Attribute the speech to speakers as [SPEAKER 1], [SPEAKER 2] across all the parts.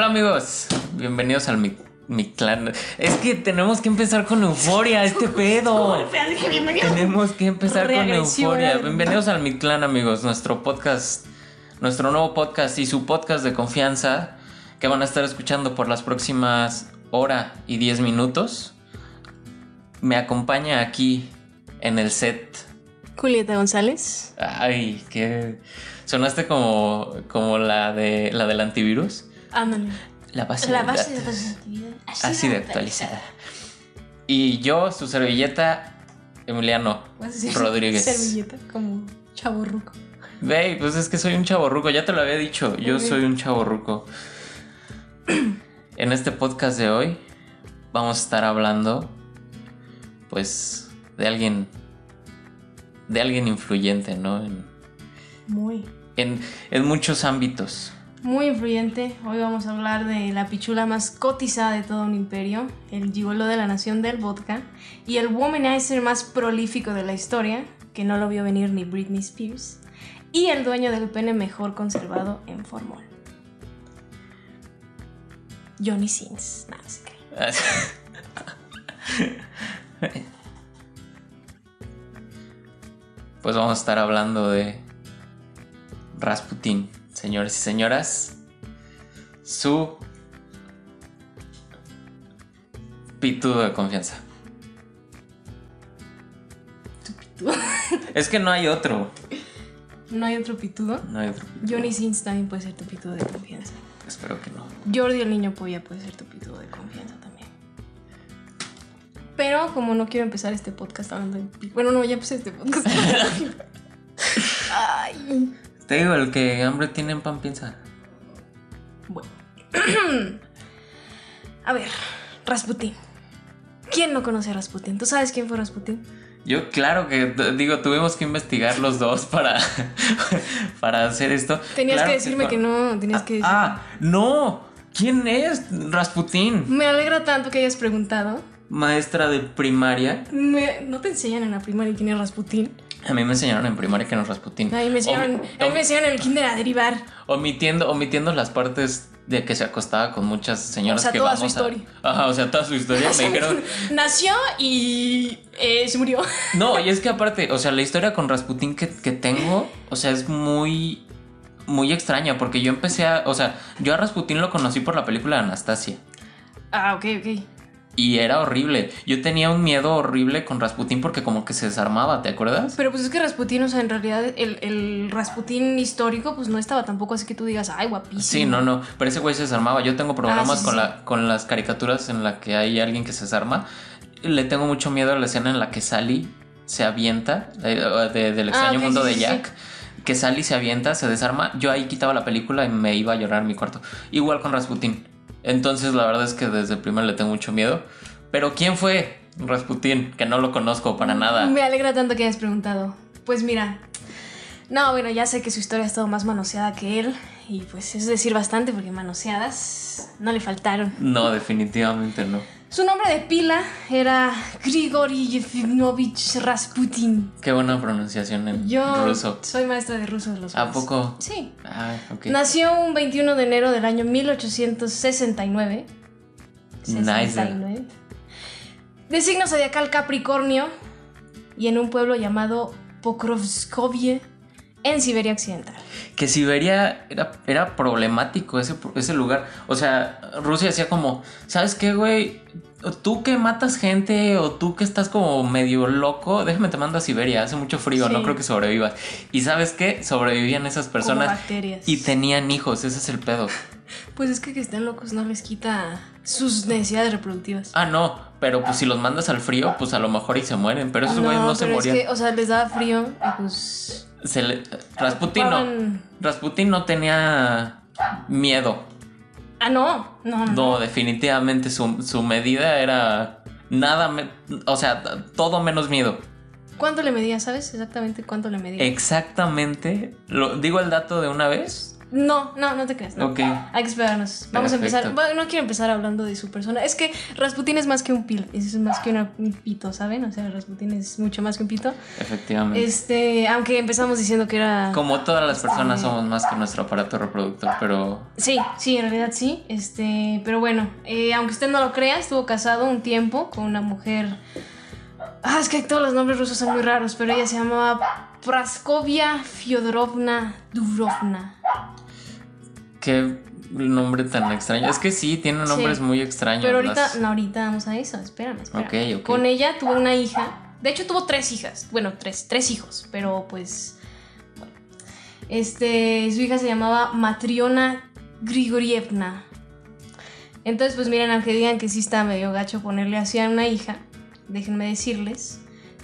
[SPEAKER 1] Hola amigos, bienvenidos al mi, mi clan. Es que tenemos que empezar con euforia, este pedo. Tenemos que empezar con euforia. Bienvenidos al mi clan amigos, nuestro podcast, nuestro nuevo podcast y su podcast de confianza que van a estar escuchando por las próximas hora y 10 minutos. Me acompaña aquí en el set.
[SPEAKER 2] Julieta González.
[SPEAKER 1] Ay, que sonaste como, como la de la del antivirus.
[SPEAKER 2] Ándale.
[SPEAKER 1] La base,
[SPEAKER 2] La
[SPEAKER 1] de
[SPEAKER 2] base de
[SPEAKER 1] datos.
[SPEAKER 2] positividad.
[SPEAKER 1] Así de actualizada. Y yo, su servilleta, Emiliano
[SPEAKER 2] decir
[SPEAKER 1] Rodríguez.
[SPEAKER 2] Servilleta, como chavo ruco.
[SPEAKER 1] Ve, pues es que soy un chavo ya te lo había dicho, yo soy un chavo En este podcast de hoy vamos a estar hablando, pues, de alguien, de alguien influyente, ¿no? En,
[SPEAKER 2] Muy,
[SPEAKER 1] en, en muchos ámbitos.
[SPEAKER 2] Muy influyente. Hoy vamos a hablar de la pichula más cotizada de todo un imperio, el gigolo de la nación del vodka y el womanizer más prolífico de la historia, que no lo vio venir ni Britney Spears, y el dueño del pene mejor conservado en formol. Johnny Sins. No, no sé.
[SPEAKER 1] Pues vamos a estar hablando de Rasputin, señores y señoras. Su pitudo de confianza. Es que no hay otro.
[SPEAKER 2] No hay otro pitudo.
[SPEAKER 1] No hay otro. pitudo.
[SPEAKER 2] Johnny Sins también puede ser tu pitudo de confianza.
[SPEAKER 1] Espero que no.
[SPEAKER 2] Jordi el niño polla puede ser tu pitudo de confianza también. Pero como no quiero empezar este podcast hablando de... Bueno, no, ya empecé este podcast. Ay.
[SPEAKER 1] Te digo, el que hambre tiene en pan piensa.
[SPEAKER 2] Bueno. A ver, Rasputin. ¿Quién no conoce a Rasputin? ¿Tú sabes quién fue Rasputin?
[SPEAKER 1] Yo, claro que digo, tuvimos que investigar los dos para, para hacer esto.
[SPEAKER 2] Tenías
[SPEAKER 1] Claro
[SPEAKER 2] que decirme que, no, tenías que decir.
[SPEAKER 1] Ah, no. ¿Quién es Rasputin?
[SPEAKER 2] Me alegra tanto que hayas preguntado.
[SPEAKER 1] Maestra de primaria.
[SPEAKER 2] Me- ¿No te enseñan en la primaria quién es Rasputin?
[SPEAKER 1] A mí me enseñaron en primaria que no es Rasputin.
[SPEAKER 2] A mí me enseñaron, a mí me enseñaron en el kinder a derivar.
[SPEAKER 1] omitiendo, omitiendo las partes de que se acostaba con muchas señoras
[SPEAKER 2] O sea,
[SPEAKER 1] que
[SPEAKER 2] toda
[SPEAKER 1] vamos
[SPEAKER 2] su
[SPEAKER 1] a-
[SPEAKER 2] historia.
[SPEAKER 1] Ajá, o sea, toda su historia. me dijeron.
[SPEAKER 2] Nació y eh, se murió.
[SPEAKER 1] No, y es que aparte, o sea, la historia con Rasputin que, que tengo, o sea, es muy. Muy extraña, porque yo empecé a. O sea, yo a Rasputin lo conocí por la película de Anastasia.
[SPEAKER 2] Ah, ok, ok.
[SPEAKER 1] Y era horrible. Yo tenía un miedo horrible con Rasputin porque como que se desarmaba, ¿te acuerdas?
[SPEAKER 2] Pero pues es que Rasputin, o sea, en realidad el, el Rasputin histórico, pues no estaba tampoco así que tú digas, ay, guapísimo.
[SPEAKER 1] Sí, no, no. Pero ese güey se desarmaba. Yo tengo problemas
[SPEAKER 2] Ah, sí,
[SPEAKER 1] con,
[SPEAKER 2] sí.
[SPEAKER 1] La, con las caricaturas en la que hay alguien que se desarma. Le tengo mucho miedo a la escena en la que Sally se avienta eh, de- del extraño
[SPEAKER 2] Ah, ok,
[SPEAKER 1] mundo
[SPEAKER 2] sí,
[SPEAKER 1] de Jack. Que Sally se avienta, se desarma. Yo ahí quitaba la película y me iba a llorar en mi cuarto. Igual con Rasputin. Entonces la verdad es que desde el primero le tengo mucho miedo. Pero ¿quién fue Rasputin? Que no lo conozco para nada.
[SPEAKER 2] Me alegra tanto que hayas preguntado. Pues mira, no, bueno, ya sé que su historia ha estado más manoseada que él. Y pues es decir bastante porque manoseadas no le faltaron.
[SPEAKER 1] No, definitivamente no.
[SPEAKER 2] Su nombre de pila era Grigori Yefimovich Rasputin.
[SPEAKER 1] Qué buena pronunciación en
[SPEAKER 2] Yo
[SPEAKER 1] ruso.
[SPEAKER 2] soy maestra de ruso de los
[SPEAKER 1] ¿A
[SPEAKER 2] más.
[SPEAKER 1] poco?
[SPEAKER 2] Sí.
[SPEAKER 1] Ah.
[SPEAKER 2] Nació un 21 de enero del año 1869.
[SPEAKER 1] Nice.
[SPEAKER 2] 69. De signo zodiacal Capricornio y en un pueblo llamado Pokrovskovie en Siberia Occidental.
[SPEAKER 1] que Siberia era, era problemático ese, ese lugar. O sea, Rusia decía como, ¿sabes qué, güey? Tú que matas gente o tú que estás como medio loco, déjame te mando a Siberia, hace mucho frío,
[SPEAKER 2] Sí.
[SPEAKER 1] no creo que sobrevivas. ¿Y sabes qué? Sobrevivían esas
[SPEAKER 2] Como
[SPEAKER 1] personas
[SPEAKER 2] bacterias.
[SPEAKER 1] y tenían hijos, ese es el pedo.
[SPEAKER 2] Pues es que que estén locos no les quita sus necesidades reproductivas.
[SPEAKER 1] Ah, no, pero pues si los mandas al frío, pues a lo mejor y se mueren, pero esos güeyes no, se
[SPEAKER 2] pero
[SPEAKER 1] morían.
[SPEAKER 2] que, o sea, les daba frío y pues...
[SPEAKER 1] Se le- Rasputin no. Rasputin no tenía miedo.
[SPEAKER 2] Ah, no, no, no.
[SPEAKER 1] No, definitivamente su, su medida era nada, me- o sea, todo menos miedo.
[SPEAKER 2] ¿Cuánto le medía? ¿Sabes exactamente cuánto le medía?
[SPEAKER 1] Exactamente, lo, digo el dato de una vez,
[SPEAKER 2] No, no, no te creas. No. Hay que esperarnos. Vamos a empezar. Bueno, no quiero empezar hablando de su persona. Es que Rasputin es más que un pil, es más que un pito, ¿saben? O sea, Rasputin es mucho más que un pito.
[SPEAKER 1] Efectivamente.
[SPEAKER 2] Este, aunque empezamos diciendo que era.
[SPEAKER 1] Como todas las personas somos más que nuestro aparato reproductor, pero.
[SPEAKER 2] Sí, sí, en realidad sí. Este, pero bueno, eh, aunque usted no lo crea, estuvo casado un tiempo con una mujer. Ah, es que todos los nombres rusos son muy raros, pero ella se llamaba Praskovia Fyodorovna Dubrovna.
[SPEAKER 1] Qué nombre tan extraño. Es que sí, tiene nombres muy extraños.
[SPEAKER 2] Pero ahorita, no, ahorita vamos a eso. Espérame, espérame. Con ella tuvo una hija. De hecho, tuvo tres hijas. Bueno, tres, tres hijos. Pero pues. Bueno. Este. Su hija se llamaba Matriona Grigorievna. Entonces, pues miren, aunque digan que sí está medio gacho ponerle así a una hija, déjenme decirles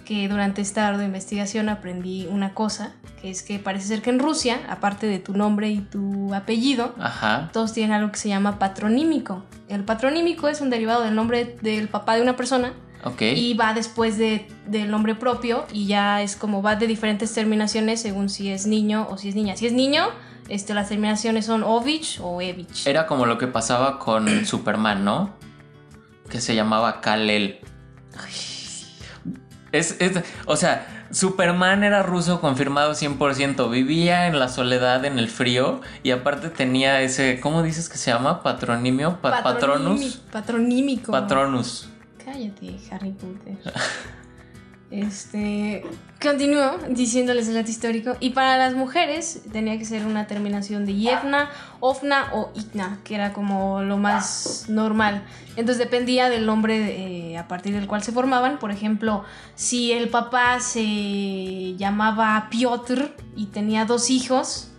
[SPEAKER 2] que durante esta ardua investigación aprendí una cosa, que es que parece ser que en Rusia, aparte de tu nombre y tu apellido, todos tienen algo que se llama patronímico. El patronímico es un derivado del nombre del papá de una persona y va después de, del nombre propio y ya es como va de diferentes terminaciones según si es niño o si es niña. Si es niño, este, las terminaciones son Ovich o Evich.
[SPEAKER 1] Era como lo que pasaba con Superman, ¿no? Que se llamaba Kalel. Es, o sea, Superman era ruso confirmado 100%. Vivía en la soledad, en el frío. Y aparte tenía ese. ¿Cómo dices que se llama? Patronimio. patronus.
[SPEAKER 2] Patronímico.
[SPEAKER 1] Patronus.
[SPEAKER 2] Cállate, Harry Potter. Este, continúo diciéndoles el dato histórico. Y para las mujeres tenía que ser una terminación de Yevna, Ofna o Igna, que era como lo más normal. Entonces dependía del nombre eh, a partir del cual se formaban. Por ejemplo, si el papá se llamaba Piotr y tenía dos hijos,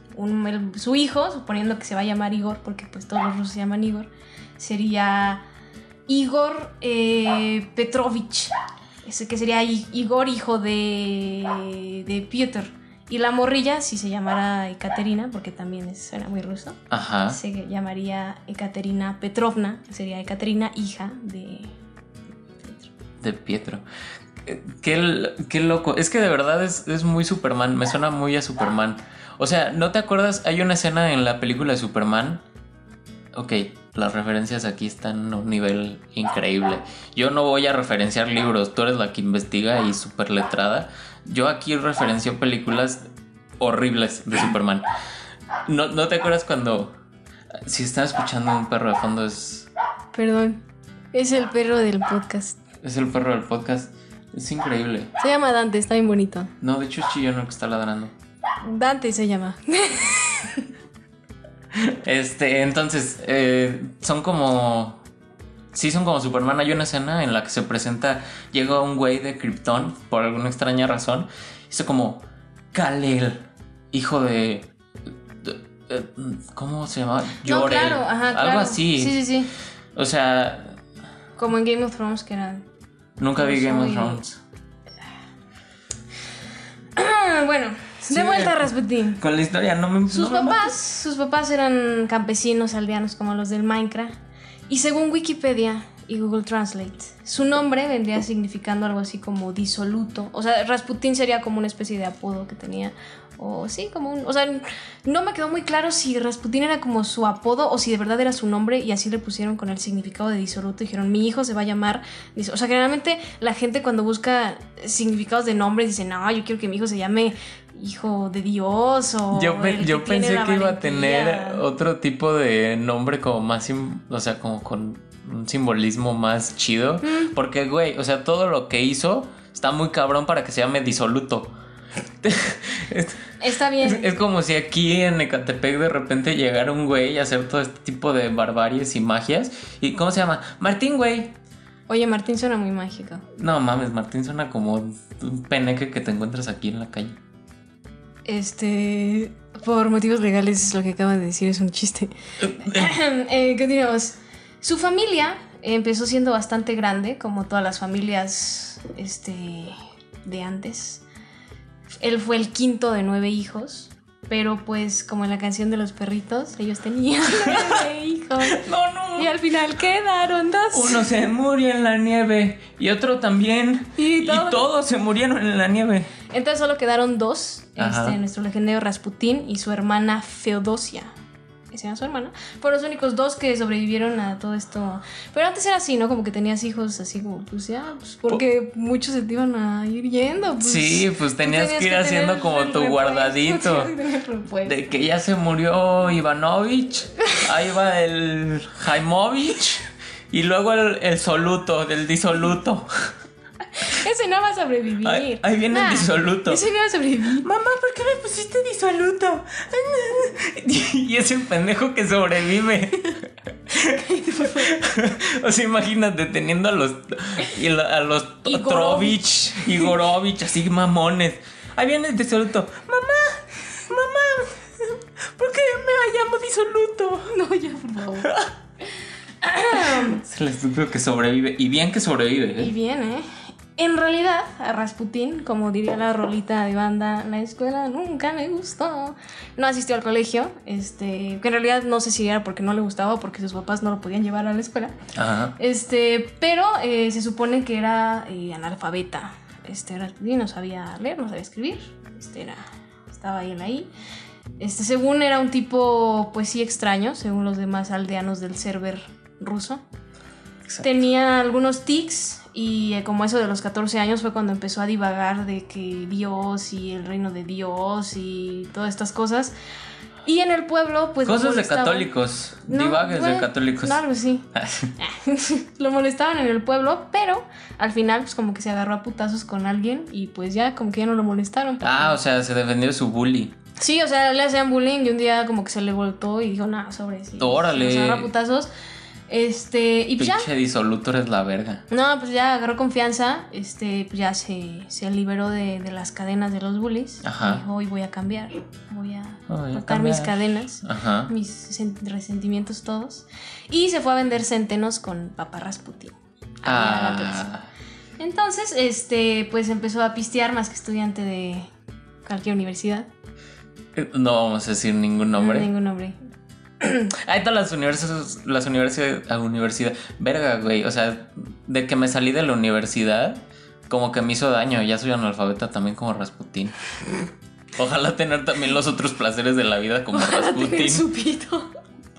[SPEAKER 2] su hijo, suponiendo que se va a llamar Igor, porque pues todos los rusos se llaman Igor, sería Igor eh, Petrovich que sería Igor, hijo de, de Piotr. Y la morrilla, si se llamara Ekaterina, porque también suena muy ruso, se llamaría Ekaterina Petrovna, sería Ekaterina, hija de
[SPEAKER 1] Pietro. De Pietro. Eh, qué, qué, loco. Es que de verdad es, es, muy Superman. Me suena muy a Superman. O sea, ¿no te acuerdas? Hay una escena en la película de Superman. Ok, las referencias aquí están a un nivel increíble. Yo no voy a referenciar libros, tú eres la que investiga y súper letrada. Yo aquí referencio películas horribles de Superman. ¿No, ¿No te acuerdas cuando... Si están escuchando un perro de fondo es...
[SPEAKER 2] Perdón, es el perro del podcast.
[SPEAKER 1] Es el perro del podcast. Es increíble.
[SPEAKER 2] Se llama Dante, está bien bonito.
[SPEAKER 1] No, de hecho es Chillón el que está ladrando.
[SPEAKER 2] Dante se llama.
[SPEAKER 1] Este, entonces, eh, son como. Sí, son como Superman. Hay una escena en la que se presenta. Llega un güey de Krypton por alguna extraña razón. Dice como. Kalel, hijo de. ¿Cómo se llama?
[SPEAKER 2] Llorel. Algo
[SPEAKER 1] así.
[SPEAKER 2] Sí, sí, sí.
[SPEAKER 1] O sea.
[SPEAKER 2] Como en Game of Thrones, que era.
[SPEAKER 1] Nunca vi Game of Thrones.
[SPEAKER 2] bueno, de vuelta a Rasputin.
[SPEAKER 1] Con la historia, no me.
[SPEAKER 2] Sus papás, sus papás eran campesinos aldeanos como los del Minecraft. Y según Wikipedia y Google Translate, su nombre vendría significando algo así como disoluto. O sea, Rasputin sería como una especie de apodo que tenía. O sí, como un. O sea, no me quedó muy claro si Rasputin era como su apodo o si de verdad era su nombre y así le pusieron con el significado de disoluto. Dijeron, mi hijo se va a llamar. O sea, generalmente la gente cuando busca significados de nombres dice, no, yo quiero que mi hijo se llame hijo de Dios o
[SPEAKER 1] yo, yo pensé que iba a tener otro tipo de nombre como más o sea como con un simbolismo más chido mm. porque güey o sea todo lo que hizo está muy cabrón para que se llame disoluto
[SPEAKER 2] Está bien.
[SPEAKER 1] Es, como si aquí en Ecatepec de repente llegara un güey y hacer todo este tipo de barbaries y magias. ¿Y cómo se llama? Martín, güey.
[SPEAKER 2] Oye, Martín suena muy mágico.
[SPEAKER 1] No mames, Martín suena como un peneque que te encuentras aquí en la calle.
[SPEAKER 2] Este, por motivos legales, lo que acaba de decir es un chiste. eh, continuamos. Su familia empezó siendo bastante grande, como todas las familias este, de antes. Él fue el quinto de nueve hijos. Pero pues como en la canción de los perritos, ellos tenían nueve hijos.
[SPEAKER 1] No, no
[SPEAKER 2] Y al final quedaron dos.
[SPEAKER 1] Uno se murió en la nieve y otro también.
[SPEAKER 2] Y
[SPEAKER 1] Y,
[SPEAKER 2] todos-
[SPEAKER 1] todos se murieron en la nieve.
[SPEAKER 2] Entonces solo quedaron dos,
[SPEAKER 1] Ajá.
[SPEAKER 2] este, nuestro legendario Rasputín y su hermana Feodosia. Esa era su hermana. Fueron los únicos dos que sobrevivieron a todo esto. Pero antes era así, ¿no? Como que tenías hijos así como, pues ya, pues porque muchos se te iban a ir yendo. pues.
[SPEAKER 1] Sí, pues tenías que ir haciendo como tu
[SPEAKER 2] repuesto,
[SPEAKER 1] guardadito. De que ya se murió Ivanovich, ahí va el Jaimovich y luego el, el soluto, del disoluto.
[SPEAKER 2] Ese no va a sobrevivir.
[SPEAKER 1] Ahí- ahí viene el disoluto.
[SPEAKER 2] Ese no va a sobrevivir.
[SPEAKER 1] Mamá, ¿por qué me pusiste disoluto? Y ese pendejo que sobrevive. O sea, imagínate teniendo a los y a los. Trovich y Gorovich, así mamones. Ahí viene el disoluto. Mamá, mamá, ¿por qué me llamo disoluto?
[SPEAKER 2] No, ya, por favor.
[SPEAKER 1] Se les digo que sobrevive. Y bien que sobrevive,
[SPEAKER 2] Y
[SPEAKER 1] ¿eh?
[SPEAKER 2] bien, ¿eh? En realidad, a Rasputín, como diría la rolita de banda, la escuela nunca me gustó. No asistió al colegio, este, que en realidad no sé si era porque no le gustaba o porque sus papás no lo podían llevar a la escuela.
[SPEAKER 1] Ajá.
[SPEAKER 2] Este, pero eh, se supone que era eh, analfabeta. Este, Rasputín no sabía leer, no sabía escribir. Este, era, estaba ahí en ahí. Este, según era un tipo, pues sí, extraño, según los demás aldeanos del server ruso.
[SPEAKER 1] Exacto.
[SPEAKER 2] Tenía algunos tics y eh, como eso de los 14 años fue cuando empezó a divagar de que Dios y el reino de Dios y todas estas cosas. Y en el pueblo, pues...
[SPEAKER 1] Cosas de católicos.
[SPEAKER 2] No,
[SPEAKER 1] divagues de
[SPEAKER 2] bueno,
[SPEAKER 1] católicos.
[SPEAKER 2] Claro, sí. lo molestaban en el pueblo, pero al final, pues como que se agarró a putazos con alguien y pues ya, como que ya no lo molestaron.
[SPEAKER 1] ah, o sea, se defendió de su bully.
[SPEAKER 2] Sí, o sea, le hacían bullying y un día como que se le voltó y dijo, nada, sobre sí.
[SPEAKER 1] Órale.
[SPEAKER 2] Nos agarró a putazos. Este, y pues ya.
[SPEAKER 1] Pinche disoluto eres la verga.
[SPEAKER 2] No, pues ya agarró confianza, este, pues ya se, se liberó de, de las cadenas de los bullies.
[SPEAKER 1] Ajá.
[SPEAKER 2] Dijo, hoy voy a cambiar, voy a cortar mis
[SPEAKER 1] cambiar".
[SPEAKER 2] cadenas,
[SPEAKER 1] Ajá.
[SPEAKER 2] mis sen- resentimientos todos. Y se fue a vender centenos con Papá Rasputin.
[SPEAKER 1] Ah,
[SPEAKER 2] Entonces, este, pues empezó a pistear más que estudiante de cualquier universidad.
[SPEAKER 1] no vamos a decir ningún nombre.
[SPEAKER 2] Ningún nombre.
[SPEAKER 1] Ahí están las universidades, las universidades, la universidad. Verga, güey. O sea, de que me salí de la universidad, como que me hizo daño. Ya soy analfabeta también como Rasputín. Ojalá tener también los otros placeres de la vida como
[SPEAKER 2] Ojalá
[SPEAKER 1] Rasputín.
[SPEAKER 2] su pito.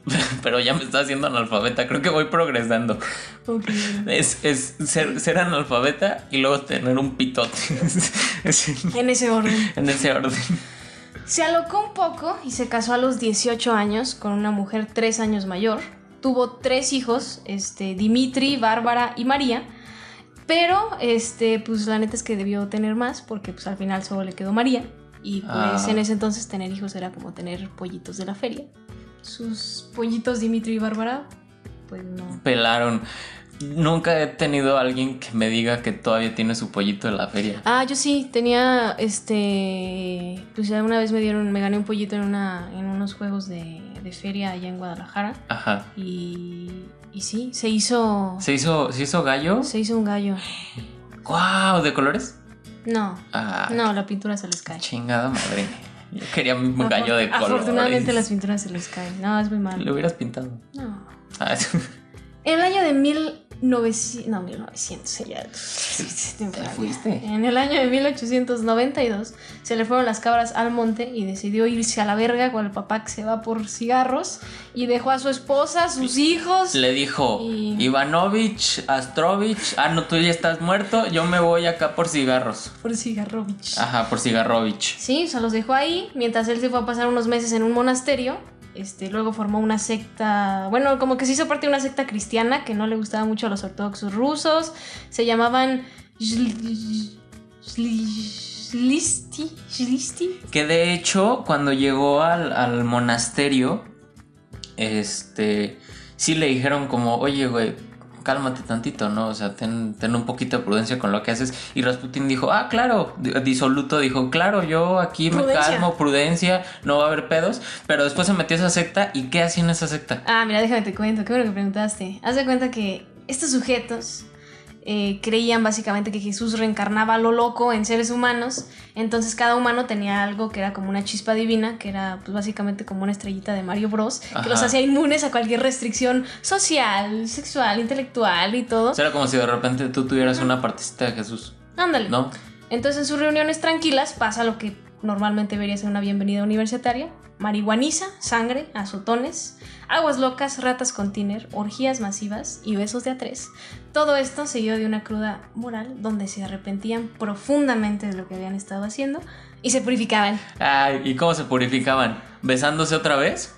[SPEAKER 1] Pero ya me está haciendo analfabeta. Creo que voy progresando.
[SPEAKER 2] Ok.
[SPEAKER 1] Es, es ser, ser analfabeta y luego tener un pitote. En
[SPEAKER 2] ese orden.
[SPEAKER 1] en ese orden.
[SPEAKER 2] Se alocó un poco y se casó a los 18 años con una mujer 3 años mayor. Tuvo tres hijos, este, Dimitri, Bárbara y María. Pero, este, pues la neta es que debió tener más porque pues al final solo le quedó María. Y pues
[SPEAKER 1] Ah.
[SPEAKER 2] en ese entonces tener hijos era como tener pollitos de la feria. Sus pollitos Dimitri y Bárbara, pues no.
[SPEAKER 1] Pelaron. Nunca he tenido a alguien que me diga que todavía tiene su pollito en la feria.
[SPEAKER 2] Ah, yo sí, tenía, este, pues ya una vez me dieron, me gané un pollito en, una, en unos juegos de, de feria allá en Guadalajara.
[SPEAKER 1] Ajá.
[SPEAKER 2] Y, y sí, se hizo.
[SPEAKER 1] ¿Se hizo, ¿se hizo gallo?
[SPEAKER 2] Se hizo un gallo.
[SPEAKER 1] ¡Guau! ¿De colores?
[SPEAKER 2] No,
[SPEAKER 1] Ah,
[SPEAKER 2] no, la pintura se les cae.
[SPEAKER 1] chingada madre. Yo quería un gallo de colores.
[SPEAKER 2] Afortunadamente las pinturas se les caen. No, es muy
[SPEAKER 1] Lo
[SPEAKER 2] malo.
[SPEAKER 1] hubieras pintado.
[SPEAKER 2] No.
[SPEAKER 1] Ah,
[SPEAKER 2] En el año de 1900. No, 1900. Ya.
[SPEAKER 1] Te fuiste.
[SPEAKER 2] En el año de 1892 se le fueron las cabras al monte y decidió irse a la verga con el papá que se va por cigarros y dejó a su esposa, sus hijos.
[SPEAKER 1] Le dijo
[SPEAKER 2] Y-
[SPEAKER 1] Ivanovich, Astrovich. Ah, no, tú ya estás muerto. Yo me voy acá por cigarros.
[SPEAKER 2] Por cigarrovich.
[SPEAKER 1] Ajá, por cigarrovich.
[SPEAKER 2] Sí, se los dejó ahí mientras él se fue a pasar unos meses en un monasterio. Este, luego formó una secta, bueno, como que se hizo parte de una secta cristiana que no le gustaba mucho a los ortodoxos rusos. Se llamaban Zlisti, Zlisti.
[SPEAKER 1] Que de hecho, cuando llegó al monasterio, este, sí le dijeron como, oye, güey, cálmate tantito, ¿no? O sea, ten, ten un poquito de prudencia con lo que haces. Y Rasputin dijo, ah, claro, Di- disoluto dijo, claro, yo aquí me calmo, prudencia, no va a haber pedos. Pero después se metió a esa secta y ¿qué hacía en esa secta?
[SPEAKER 2] Ah, mira, déjame te cuento, qué bueno que preguntaste. Haz de cuenta que estos sujetos eh, creían básicamente que Jesús reencarnaba a lo loco en seres humanos, entonces cada humano tenía algo que era como una chispa divina, que era pues, básicamente como una estrellita de Mario Bros, que los hacía inmunes a cualquier restricción social, sexual, intelectual y todo.
[SPEAKER 1] era como si de repente tú tuvieras una partecita de Jesús.
[SPEAKER 2] Ándale. ¿No? Entonces en sus reuniones tranquilas pasa lo que normalmente debería ser una bienvenida universitaria. Marihuaniza, sangre, azotones, aguas locas, ratas con tiner, orgías masivas y besos de a tres. Todo esto seguido de una cruda moral donde se arrepentían profundamente de lo que habían estado haciendo y se purificaban.
[SPEAKER 1] ¿y cómo se purificaban? ¿Besándose otra vez?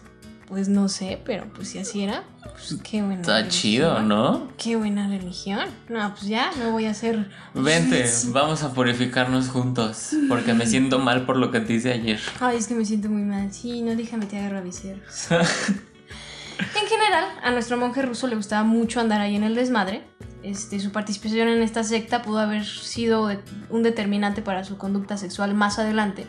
[SPEAKER 2] Pues no sé, pero pues si así era, pues qué buena.
[SPEAKER 1] Está chido, ¿no?
[SPEAKER 2] Qué buena religión. No, pues ya me voy a hacer.
[SPEAKER 1] Vente, vamos a purificarnos juntos. Porque me siento mal por lo que te hice ayer.
[SPEAKER 2] Ay, es que me siento muy mal. Sí, no déjame te haga en general, a nuestro monje ruso le gustaba mucho andar ahí en el desmadre. Este, su participación en esta secta pudo haber sido un determinante para su conducta sexual más adelante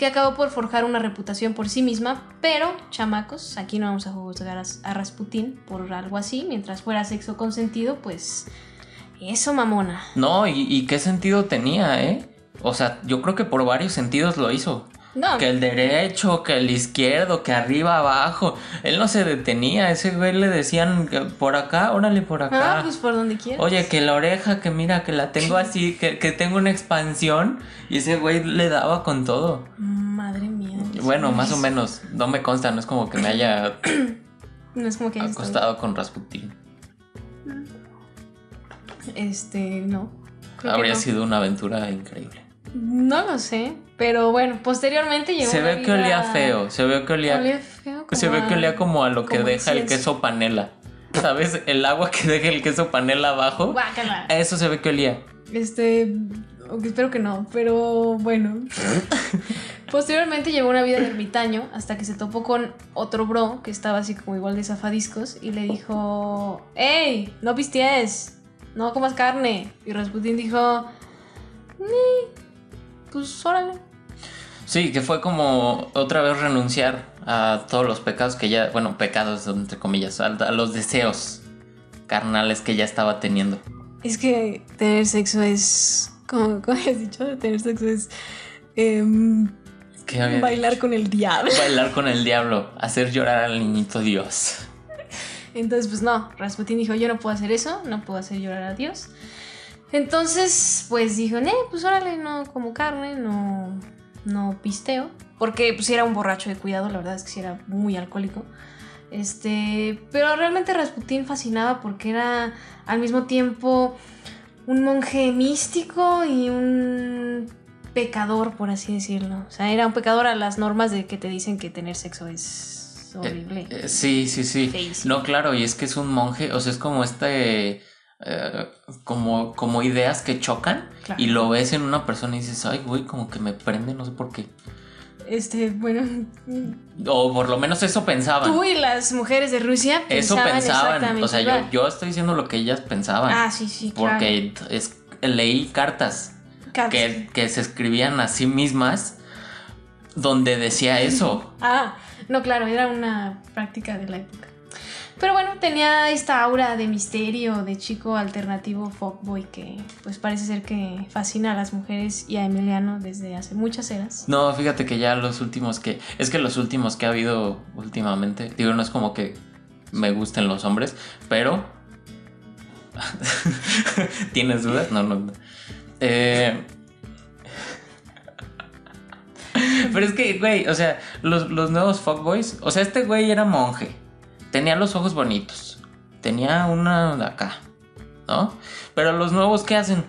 [SPEAKER 2] que acabó por forjar una reputación por sí misma, pero, chamacos, aquí no vamos a juzgar a, Rasputín por algo así, mientras fuera sexo consentido, pues eso, mamona.
[SPEAKER 1] No, ¿y, y qué sentido tenía, eh? O sea, yo creo que por varios sentidos lo hizo. Que el derecho, que el izquierdo, que arriba, abajo. Él no se detenía. Ese güey le decían por acá, órale por acá.
[SPEAKER 2] Ah, pues por donde quieras.
[SPEAKER 1] Oye, que la oreja, que mira, que la tengo así, que, tengo una expansión. Y ese güey le daba con todo.
[SPEAKER 2] Madre mía.
[SPEAKER 1] Bueno, más o menos. No me consta, no es como que me haya.
[SPEAKER 2] no es como que
[SPEAKER 1] acostado con Rasputin.
[SPEAKER 2] Este, no.
[SPEAKER 1] Habría sido una aventura increíble.
[SPEAKER 2] No lo sé, pero bueno, posteriormente llegó.
[SPEAKER 1] Se ve que olía feo, se ve que olía. feo se ve que olía como a lo que deja el queso panela. ¿Sabes? El agua que deja el queso panela abajo.
[SPEAKER 2] Guácala.
[SPEAKER 1] Eso se ve que olía.
[SPEAKER 2] Este. Espero que no, pero bueno. Posteriormente llevó una vida de ermitaño hasta que se topó con otro bro que estaba así como igual de zafadiscos y le dijo: ¡Ey! No pisties, no comas carne. Y Rasputin dijo: Ni, pues órale.
[SPEAKER 1] Sí, que fue como otra vez renunciar a todos los pecados que ya, bueno, pecados entre comillas, a, los deseos carnales que ya estaba teniendo.
[SPEAKER 2] Es que tener sexo es, como, como has dicho, tener sexo es em, bailar con el diablo.
[SPEAKER 1] Bailar con el diablo, hacer llorar al niñito Dios.
[SPEAKER 2] Entonces, pues no, Rasputin dijo, yo no puedo hacer eso, no puedo hacer llorar a Dios. Entonces, pues dijo, eh, pues órale, no como carne, no, no pisteo. Porque pues era un borracho de cuidado, la verdad es que sí era muy alcohólico. Este, pero realmente Rasputín fascinaba porque era al mismo tiempo un monje místico y un pecador, por así decirlo. O sea, era un pecador a las normas de que te dicen que tener sexo es horrible.
[SPEAKER 1] Eh, eh, sí, sí, sí. No, claro, y es que es un monje, o sea, es como este eh, como, como ideas que chocan y lo ves en una persona y dices, ay, güey, como que me prende, no sé por qué.
[SPEAKER 2] Este, bueno.
[SPEAKER 1] O por lo menos eso pensaban.
[SPEAKER 2] Tú y las mujeres de Rusia
[SPEAKER 1] Eso pensaban. O sea, yo, yo, estoy diciendo lo que ellas pensaban.
[SPEAKER 2] Ah, sí, sí.
[SPEAKER 1] Porque es, leí cartas, Que, que se escribían a sí mismas donde decía eso.
[SPEAKER 2] ah, no, claro, era una práctica de la época. Pero bueno, tenía esta aura de misterio, de chico alternativo fuckboy que pues parece ser que fascina a las mujeres y a Emiliano desde hace muchas eras.
[SPEAKER 1] No, fíjate que ya los últimos que... Es que los últimos que ha habido últimamente, digo, no es como que me gusten los hombres, pero... ¿Tienes dudas? No, no. Eh... Pero es que, güey, o sea, los, los nuevos fuckboys, o sea, este güey era monje tenía los ojos bonitos. Tenía una de acá, ¿no? Pero los nuevos, ¿qué hacen?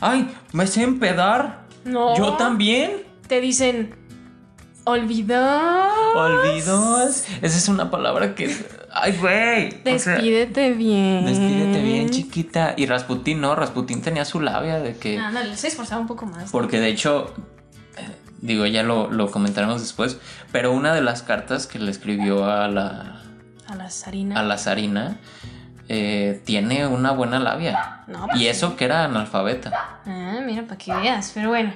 [SPEAKER 1] ¡Ay! ¿Me sé empedar? No. ¿Yo también?
[SPEAKER 2] Te dicen. Olvidó.
[SPEAKER 1] Olvidó. Esa es una palabra que. ¡Ay, güey!
[SPEAKER 2] Despídete bien.
[SPEAKER 1] Despídete bien, chiquita. Y Rasputín, no. Rasputín tenía su labia de que.
[SPEAKER 2] Ah, no, se esforzaba un poco más.
[SPEAKER 1] Porque de hecho, digo, ya lo, comentaremos después, pero una de las cartas que le escribió a la...
[SPEAKER 2] A la zarina.
[SPEAKER 1] A la zarina. Eh, tiene una buena labia. Pues y eso que era analfabeta.
[SPEAKER 2] Ah, mira, para que veas. Pero bueno.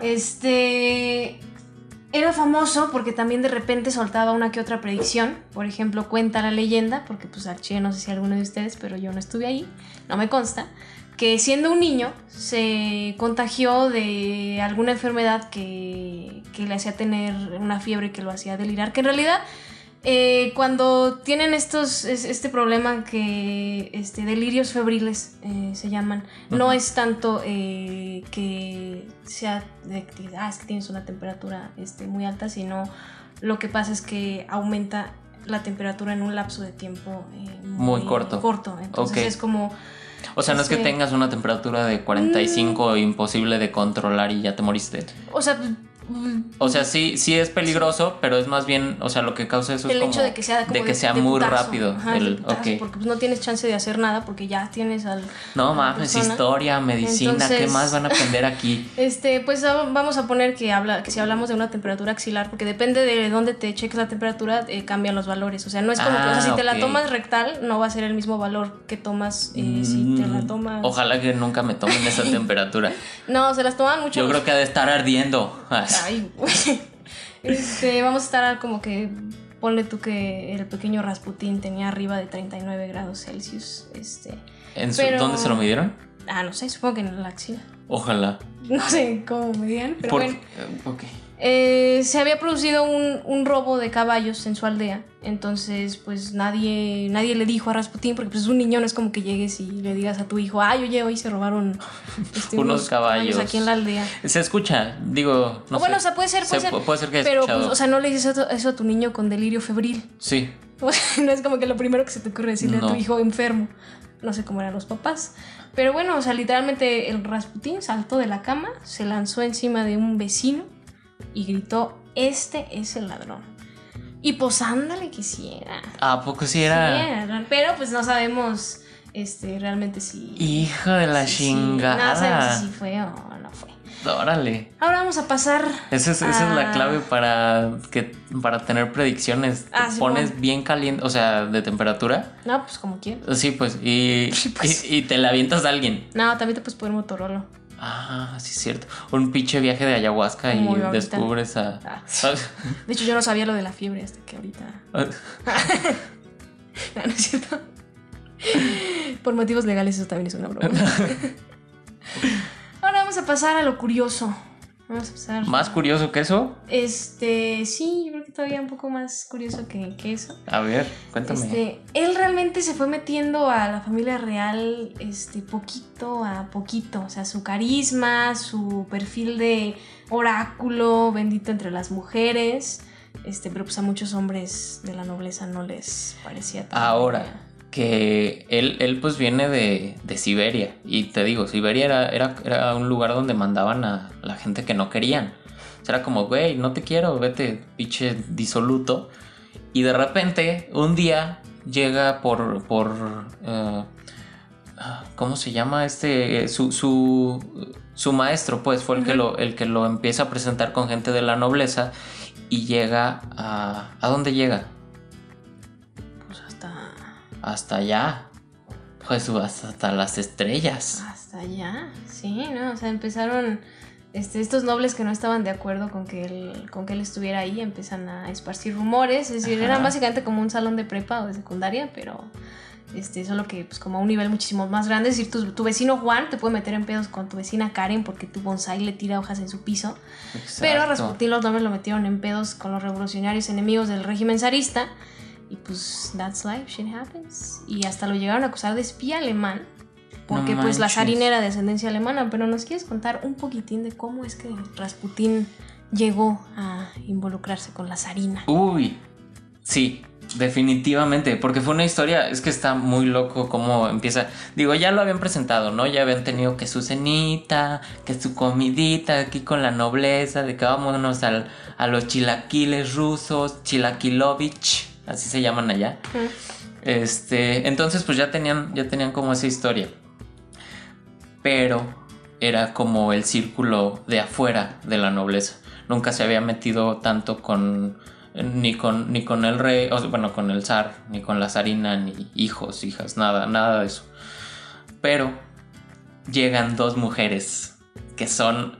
[SPEAKER 2] Este. era famoso porque también de repente soltaba una que otra predicción. Por ejemplo, cuenta la leyenda, porque pues al chile no sé si alguno de ustedes, pero yo no estuve ahí, no me consta, que siendo un niño se contagió de alguna enfermedad que, que le hacía tener una fiebre que lo hacía delirar, que en realidad eh, cuando tienen estos, este problema que este, delirios febriles eh, se llaman, no es tanto eh, que sea de ah, es que tienes una temperatura este, muy alta, sino lo que pasa es que aumenta la temperatura en un lapso de tiempo
[SPEAKER 1] muy, corto.
[SPEAKER 2] corto. Entonces es como...
[SPEAKER 1] O sea, no es que tengas una temperatura de 45 mm. imposible de controlar y ya te moriste.
[SPEAKER 2] O sea,
[SPEAKER 1] o sea, sí, sí es peligroso, pero es más bien, o sea, lo que causa eso
[SPEAKER 2] el
[SPEAKER 1] es
[SPEAKER 2] como hecho de que sea,
[SPEAKER 1] de que sea muy rápido.
[SPEAKER 2] Porque pues, no tienes chance de hacer nada porque ya tienes al.
[SPEAKER 1] No mames, historia, medicina, ¿qué más van a aprender aquí?
[SPEAKER 2] Este, pues vamos a poner que habla, que si hablamos de una temperatura axilar, porque depende de dónde te cheques la temperatura, eh, cambian los valores. O sea, no es como que, o sea, si te la ah, tomas rectal, no va a ser el mismo valor que tomas eh, si te la mm, tomas.
[SPEAKER 1] Ojalá que nunca me tomen esa temperatura.
[SPEAKER 2] No, se las toman mucho.
[SPEAKER 1] Yo creo que ha de estar ardiendo.
[SPEAKER 2] Ay, este, vamos a estar como que. Ponle tú que el pequeño Rasputín tenía arriba de 39 grados Celsius. Este,
[SPEAKER 1] ¿En ¿Dónde se lo midieron?
[SPEAKER 2] Ah, no sé, supongo que en la axila.
[SPEAKER 1] Ojalá.
[SPEAKER 2] No sé cómo medían, pero bueno. Eh, ok. Eh, se había producido un, robo de caballos en su aldea. Entonces, pues nadie, nadie le dijo a Rasputín, porque pues es un niño, no es como que llegues y le digas a tu hijo, ay, oye, hoy se robaron
[SPEAKER 1] este, unos, caballos.
[SPEAKER 2] aquí en la aldea.
[SPEAKER 1] Se escucha, digo,
[SPEAKER 2] no Bueno, o sea, puede ser, puede, ser,
[SPEAKER 1] puede ser que
[SPEAKER 2] Pero, pues, o sea, no le dices eso, a tu niño con delirio febril.
[SPEAKER 1] Sí.
[SPEAKER 2] no es como que lo primero que se te ocurre decirle a tu hijo enfermo. No sé cómo eran los papás. Pero bueno, o sea, literalmente el Rasputín saltó de la cama, se lanzó encima de un vecino y gritó, este es el ladrón. Y pues ándale quisiera.
[SPEAKER 1] ¿A poco si era?
[SPEAKER 2] pero pues no sabemos este, realmente si...
[SPEAKER 1] Hijo de la chingada.
[SPEAKER 2] No sabemos si fue o no fue.
[SPEAKER 1] Órale.
[SPEAKER 2] Ahora vamos a pasar.
[SPEAKER 1] Esa es, esa es la clave para que para tener predicciones. Ah, pones bien caliente, o sea, de temperatura.
[SPEAKER 2] No, pues como quieras.
[SPEAKER 1] Sí, pues. Y, pues. y, te la avientas a alguien.
[SPEAKER 2] No, también te puedes poner Motorola.
[SPEAKER 1] Ah, sí es cierto. Un pinche viaje de ayahuasca y descubres a... Ah.
[SPEAKER 2] De hecho, yo no sabía lo de la fiebre hasta que ahorita... Ah. no, no es cierto. Por motivos legales eso también es una broma. Ahora vamos a pasar a lo curioso. Vamos a pasar.
[SPEAKER 1] ¿Más curioso que eso?
[SPEAKER 2] Este, sí, yo creo que todavía un poco más curioso que, eso.
[SPEAKER 1] A ver, cuéntame.
[SPEAKER 2] Este, él realmente se fue metiendo a la familia real, este, poquito a poquito. O sea, su carisma, su perfil de oráculo, bendito entre las mujeres. Este, pero pues a muchos hombres de la nobleza no les parecía
[SPEAKER 1] tan. Ahora que él, él pues viene de, de, Siberia. Y te digo, Siberia era, era, era, un lugar donde mandaban a la gente que no querían. O sea, era como, güey, no te quiero, vete, pinche disoluto. Y de repente, un día llega por. por uh, ¿Cómo se llama este? Su, su, su maestro, pues, fue el, que lo, el que lo empieza a presentar con gente de la nobleza. Y llega a. ¿A dónde llega? Hasta allá. Pues hasta las estrellas.
[SPEAKER 2] Hasta allá, sí, ¿no? O sea, empezaron este, estos nobles que no estaban de acuerdo con que él, con que él estuviera ahí, empiezan a esparcir rumores. Es decir, eran básicamente como un salón de prepa o de secundaria, pero este, solo que pues como a un nivel muchísimo más grande. Es decir, tu, vecino Juan te puede meter en pedos con tu vecina Karen porque tu bonsai le tira hojas en su piso. Pero a Rasputín los nobles lo metieron en pedos con los revolucionarios enemigos del régimen zarista y pues, that's life, shit happens. Y hasta lo llegaron a acusar de espía alemán. Porque pues la zarina era de ascendencia alemana. Pero nos quieres contar un poquitín de cómo es que Rasputín llegó a involucrarse con la zarina.
[SPEAKER 1] Uy, sí, Definitivamente, porque fue una historia, es que está muy loco cómo empieza. Digo, ya lo habían presentado, ¿no? Ya habían tenido que su cenita, que su comidita aquí con la nobleza, de que vámonos al, a los chilaquiles rusos, chilaquilovich así se llaman allá. Este, entonces pues ya tenían, ya tenían como esa historia. Pero era como el círculo de afuera de la nobleza. Nunca se había metido tanto con ni con ni con el rey, o bueno, con el zar, ni con la zarina, ni hijos, hijas, nada, nada de eso. Pero llegan dos mujeres que son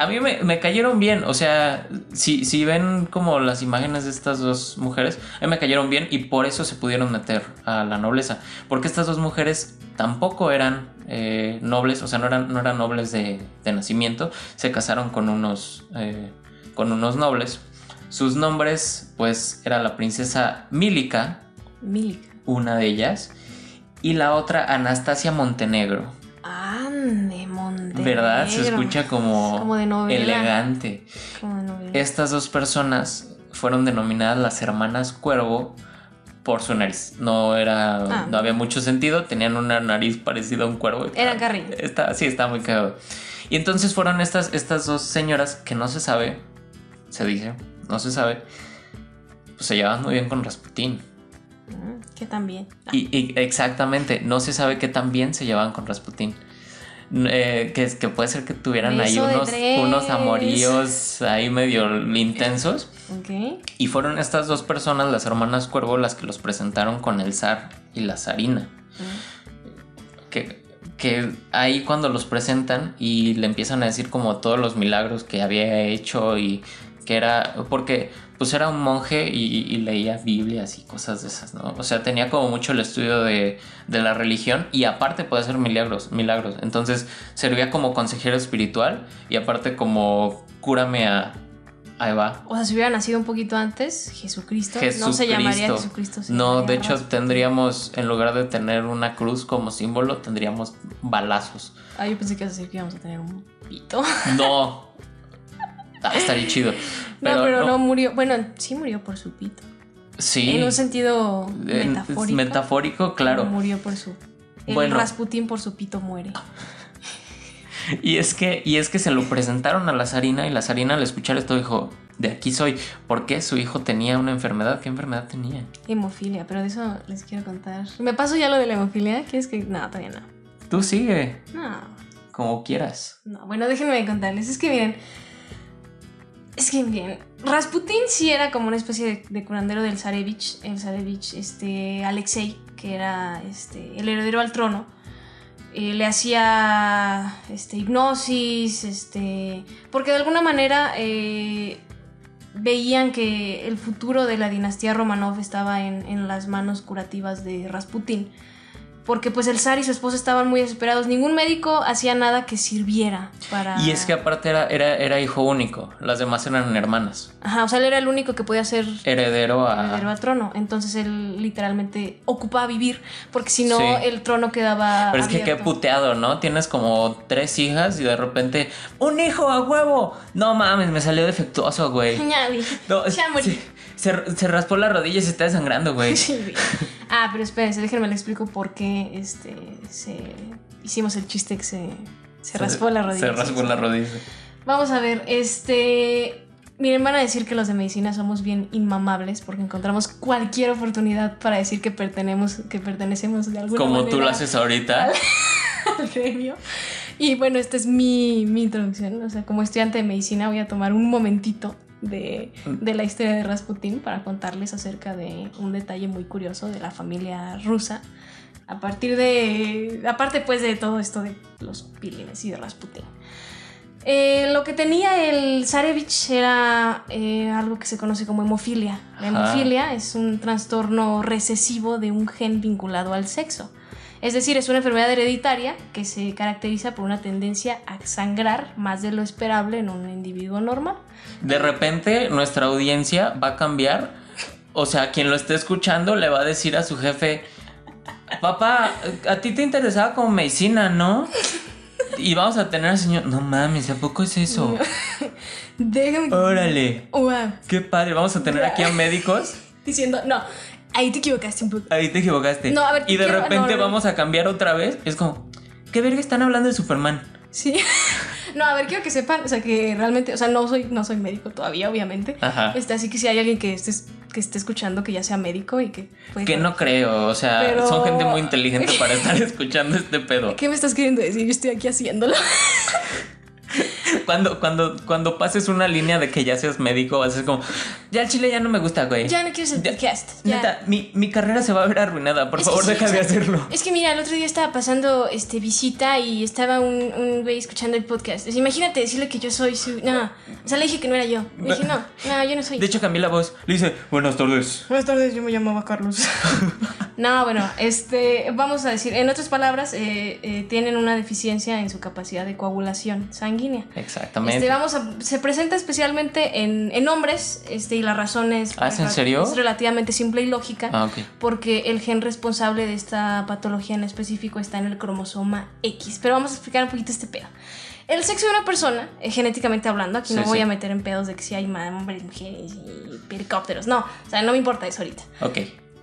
[SPEAKER 1] a mí me, cayeron bien. O sea, si, si ven como las imágenes de estas dos mujeres, a mí me cayeron bien y por eso se pudieron meter a la nobleza. Porque estas dos mujeres tampoco eran eh, nobles, o sea, no eran, no eran nobles de, nacimiento. Se casaron con unos, eh, con unos nobles. Sus nombres, pues, era la princesa Mílica.
[SPEAKER 2] Mílica.
[SPEAKER 1] Una de ellas. Y la otra, Anastasia Montenegro.
[SPEAKER 2] Montenegro.
[SPEAKER 1] ¿Verdad? Se escucha como, elegante.
[SPEAKER 2] Como de novela.
[SPEAKER 1] Estas dos personas fueron denominadas las hermanas Cuervo por su nariz. No era, ah. no había mucho sentido. Tenían una nariz parecida a un cuervo.
[SPEAKER 2] Era carrillo.
[SPEAKER 1] Está, sí, está muy cagado. Y entonces fueron estas, estas dos señoras que no se sabe, se dice, no se sabe, pues se llevaban muy bien con Rasputín.
[SPEAKER 2] Mm, que también.
[SPEAKER 1] Y, exactamente, no se sabe qué tan bien se llevaban con Rasputín. Eh, que, que puede ser que tuvieran ahí unos, unos amoríos ahí medio intensos. Y fueron estas dos personas, las hermanas Cuervo, las que los presentaron con el zar y la zarina. Mm. Que, que ahí cuando los presentan y le empiezan a decir como todos los milagros que había hecho y que era, porque pues era un monje y, leía Biblias y cosas de esas, ¿no? O sea, tenía como mucho el estudio de, la religión y aparte puede hacer milagros, milagros. Entonces servía como consejero espiritual y aparte como cúrame a, Eva.
[SPEAKER 2] O sea, si hubiera nacido un poquito antes, Jesucristo, no se llamaría Jesucristo.
[SPEAKER 1] no, de hecho tendríamos, en lugar de tener una cruz como símbolo, tendríamos balazos.
[SPEAKER 2] Ah, yo pensé que íbamos a tener un pito.
[SPEAKER 1] No, Ah, estaría chido.
[SPEAKER 2] no, pero no. murió. Bueno, sí murió por su pito.
[SPEAKER 1] Sí.
[SPEAKER 2] En un sentido metafórico.
[SPEAKER 1] Metafórico, claro.
[SPEAKER 2] Murió por su. El Rasputín por su pito muere.
[SPEAKER 1] Y es que, y es que se lo presentaron a la zarina y la zarina al escuchar esto dijo, de aquí soy. porque Su hijo tenía una enfermedad. ¿Qué enfermedad tenía?
[SPEAKER 2] Hemofilia, pero de eso les quiero contar. ¿Me paso ya lo de la hemofilia? ¿Quieres que...? No, todavía no.
[SPEAKER 1] Tú sigue.
[SPEAKER 2] No.
[SPEAKER 1] Como quieras.
[SPEAKER 2] No, bueno, déjenme contarles. Es que miren, es que bien, Rasputin sí era como una especie de, curandero del Zarevich, el Zarevich, este, Alexei, que era este, el heredero al trono. Eh, le hacía este, hipnosis, este, porque de alguna manera eh, veían que el futuro de la dinastía Romanov estaba en, en las manos curativas de Rasputin porque pues el zar y su esposa estaban muy desesperados. Ningún médico hacía nada que sirviera para...
[SPEAKER 1] Y es que aparte era, era, era hijo único, las demás eran hermanas.
[SPEAKER 2] Ajá, o sea, él era el único que podía ser
[SPEAKER 1] heredero, a...
[SPEAKER 2] heredero al trono. Entonces él literalmente ocupaba vivir, porque si no el trono quedaba...
[SPEAKER 1] Pero es que qué puteado, ¿no? Tienes como tres hijas y de repente, un hijo a huevo. No mames, me salió defectuoso, güey.
[SPEAKER 2] no,
[SPEAKER 1] se, se, raspó la rodilla y se está desangrando, güey.
[SPEAKER 2] ah, pero espérense, déjenme le explico por qué este, se, hicimos el chiste que se, se raspó la rodilla.
[SPEAKER 1] Se raspó la rodilla.
[SPEAKER 2] Vamos a ver, este... Miren, van a decir que los de medicina somos bien inmamables porque encontramos cualquier oportunidad para decir que, pertenemos, que pertenecemos de alguna
[SPEAKER 1] Como
[SPEAKER 2] manera.
[SPEAKER 1] Como tú lo haces ahorita.
[SPEAKER 2] Al, al gremio. Y bueno, esta es mi, mi introducción. O sea, como estudiante de medicina voy a tomar un momentito de, de, la historia de Rasputin para contarles acerca de un detalle muy curioso de la familia rusa. A partir de. Aparte, pues, de todo esto de los pilines y de Rasputin. Eh, lo que tenía el Zarevich era eh, algo que se conoce como hemofilia. La hemofilia es un trastorno recesivo de un gen vinculado al sexo. Es decir, es una enfermedad hereditaria que se caracteriza por una tendencia a sangrar más de lo esperable en un individuo normal.
[SPEAKER 1] De repente nuestra audiencia va a cambiar. O sea, quien lo esté escuchando le va a decir a su jefe, papá, a ti te interesaba como medicina, ¿no? Y vamos a tener al señor, no mames, ¿a poco es eso?
[SPEAKER 2] Déjame.
[SPEAKER 1] Órale. Qué padre, vamos a tener aquí a médicos.
[SPEAKER 2] Diciendo, no, Ahí te equivocaste un poco.
[SPEAKER 1] Ahí te equivocaste. No, a ver, y de repente vamos a cambiar otra vez. Es como, ¿qué verga están hablando de Superman?
[SPEAKER 2] Sí. no, a ver, quiero que sepan, o sea, que realmente, o sea, no soy, no soy médico todavía, obviamente. Ajá. Este, así que si hay alguien que esté, que esté escuchando que ya sea médico y que...
[SPEAKER 1] que no creo, o sea, son gente muy inteligente para estar escuchando este pedo.
[SPEAKER 2] ¿Qué me estás queriendo decir? Yo estoy aquí haciéndolo.
[SPEAKER 1] cuando, cuando, cuando pases una línea de que ya seas médico, vas a ser como, ya el chile ya no me gusta, güey.
[SPEAKER 2] Ya no quiero ser podcast.
[SPEAKER 1] Neta, mi, mi, carrera se va a ver arruinada. Por favor, deja de hacerlo.
[SPEAKER 2] Es que mira, el otro día estaba pasando este visita y estaba un, un güey escuchando el podcast. imagínate decirle que yo soy su. No, o sea, le dije que no era yo. Le dije, no, no, yo no soy.
[SPEAKER 1] De hecho, cambié la voz. Le dice, buenas tardes.
[SPEAKER 2] Buenas tardes, yo me llamaba Carlos. no, bueno, este, vamos a decir, en otras palabras, eh, eh, tienen una deficiencia en su capacidad de coagulación sanguínea.
[SPEAKER 1] Exactamente.
[SPEAKER 2] Este, vamos a, se presenta especialmente en, en hombres, este, y la razón es,
[SPEAKER 1] ¿Ah, en serio?
[SPEAKER 2] es relativamente simple y lógica,
[SPEAKER 1] ah,
[SPEAKER 2] porque el gen responsable de esta patología en específico está en el cromosoma X. Pero vamos a explicar un poquito este pedo. El sexo de una persona, eh, genéticamente hablando, aquí no voy a meter en pedos de que si hay hombres, mujeres y helicópteros, no, o sea, no me importa eso ahorita.
[SPEAKER 1] Ok.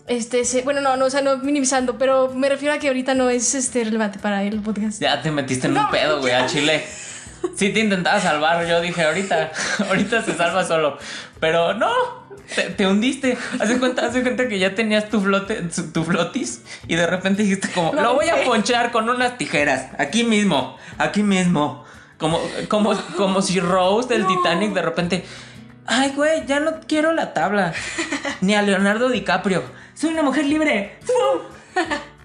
[SPEAKER 2] Este, bueno, no, no, o sea, no minimizando, pero me refiero a que ahorita no es este, relevante para el podcast.
[SPEAKER 1] Ya te metiste en un pedo, güey, a Chile. Sí te intentaba salvar, yo dije, ahorita, ahorita se salva solo. Pero no, te, hundiste. Hace cuenta, hace cuenta que ya tenías tu flote, tu flotis y de repente dijiste como, lo voy a ponchar con unas tijeras, aquí mismo, aquí mismo. Como, como, como si Rose del Titanic de repente, ay güey, ya no quiero la tabla. Ni a Leonardo DiCaprio. Soy una mujer libre.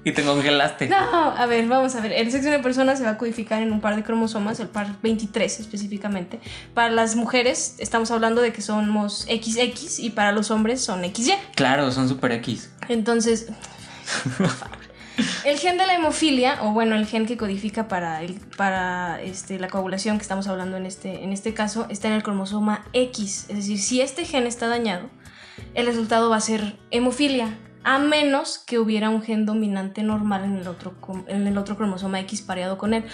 [SPEAKER 1] Y te congelaste.
[SPEAKER 2] No, a ver, vamos a ver. El sexo de una persona se va a codificar en un par de cromosomas, el par 23 específicamente. Para las mujeres estamos hablando de que somos XX y para los hombres son XY.
[SPEAKER 1] Claro, son super X.
[SPEAKER 2] Entonces, el gen de la hemofilia, o bueno, el gen que codifica para, el, para este, la coagulación que estamos hablando en este, en este caso, está en el cromosoma X. Es decir, si este gen está dañado, el resultado va a ser hemofilia a menos que hubiera un gen dominante normal en el otro, en el otro cromosoma X pareado con él.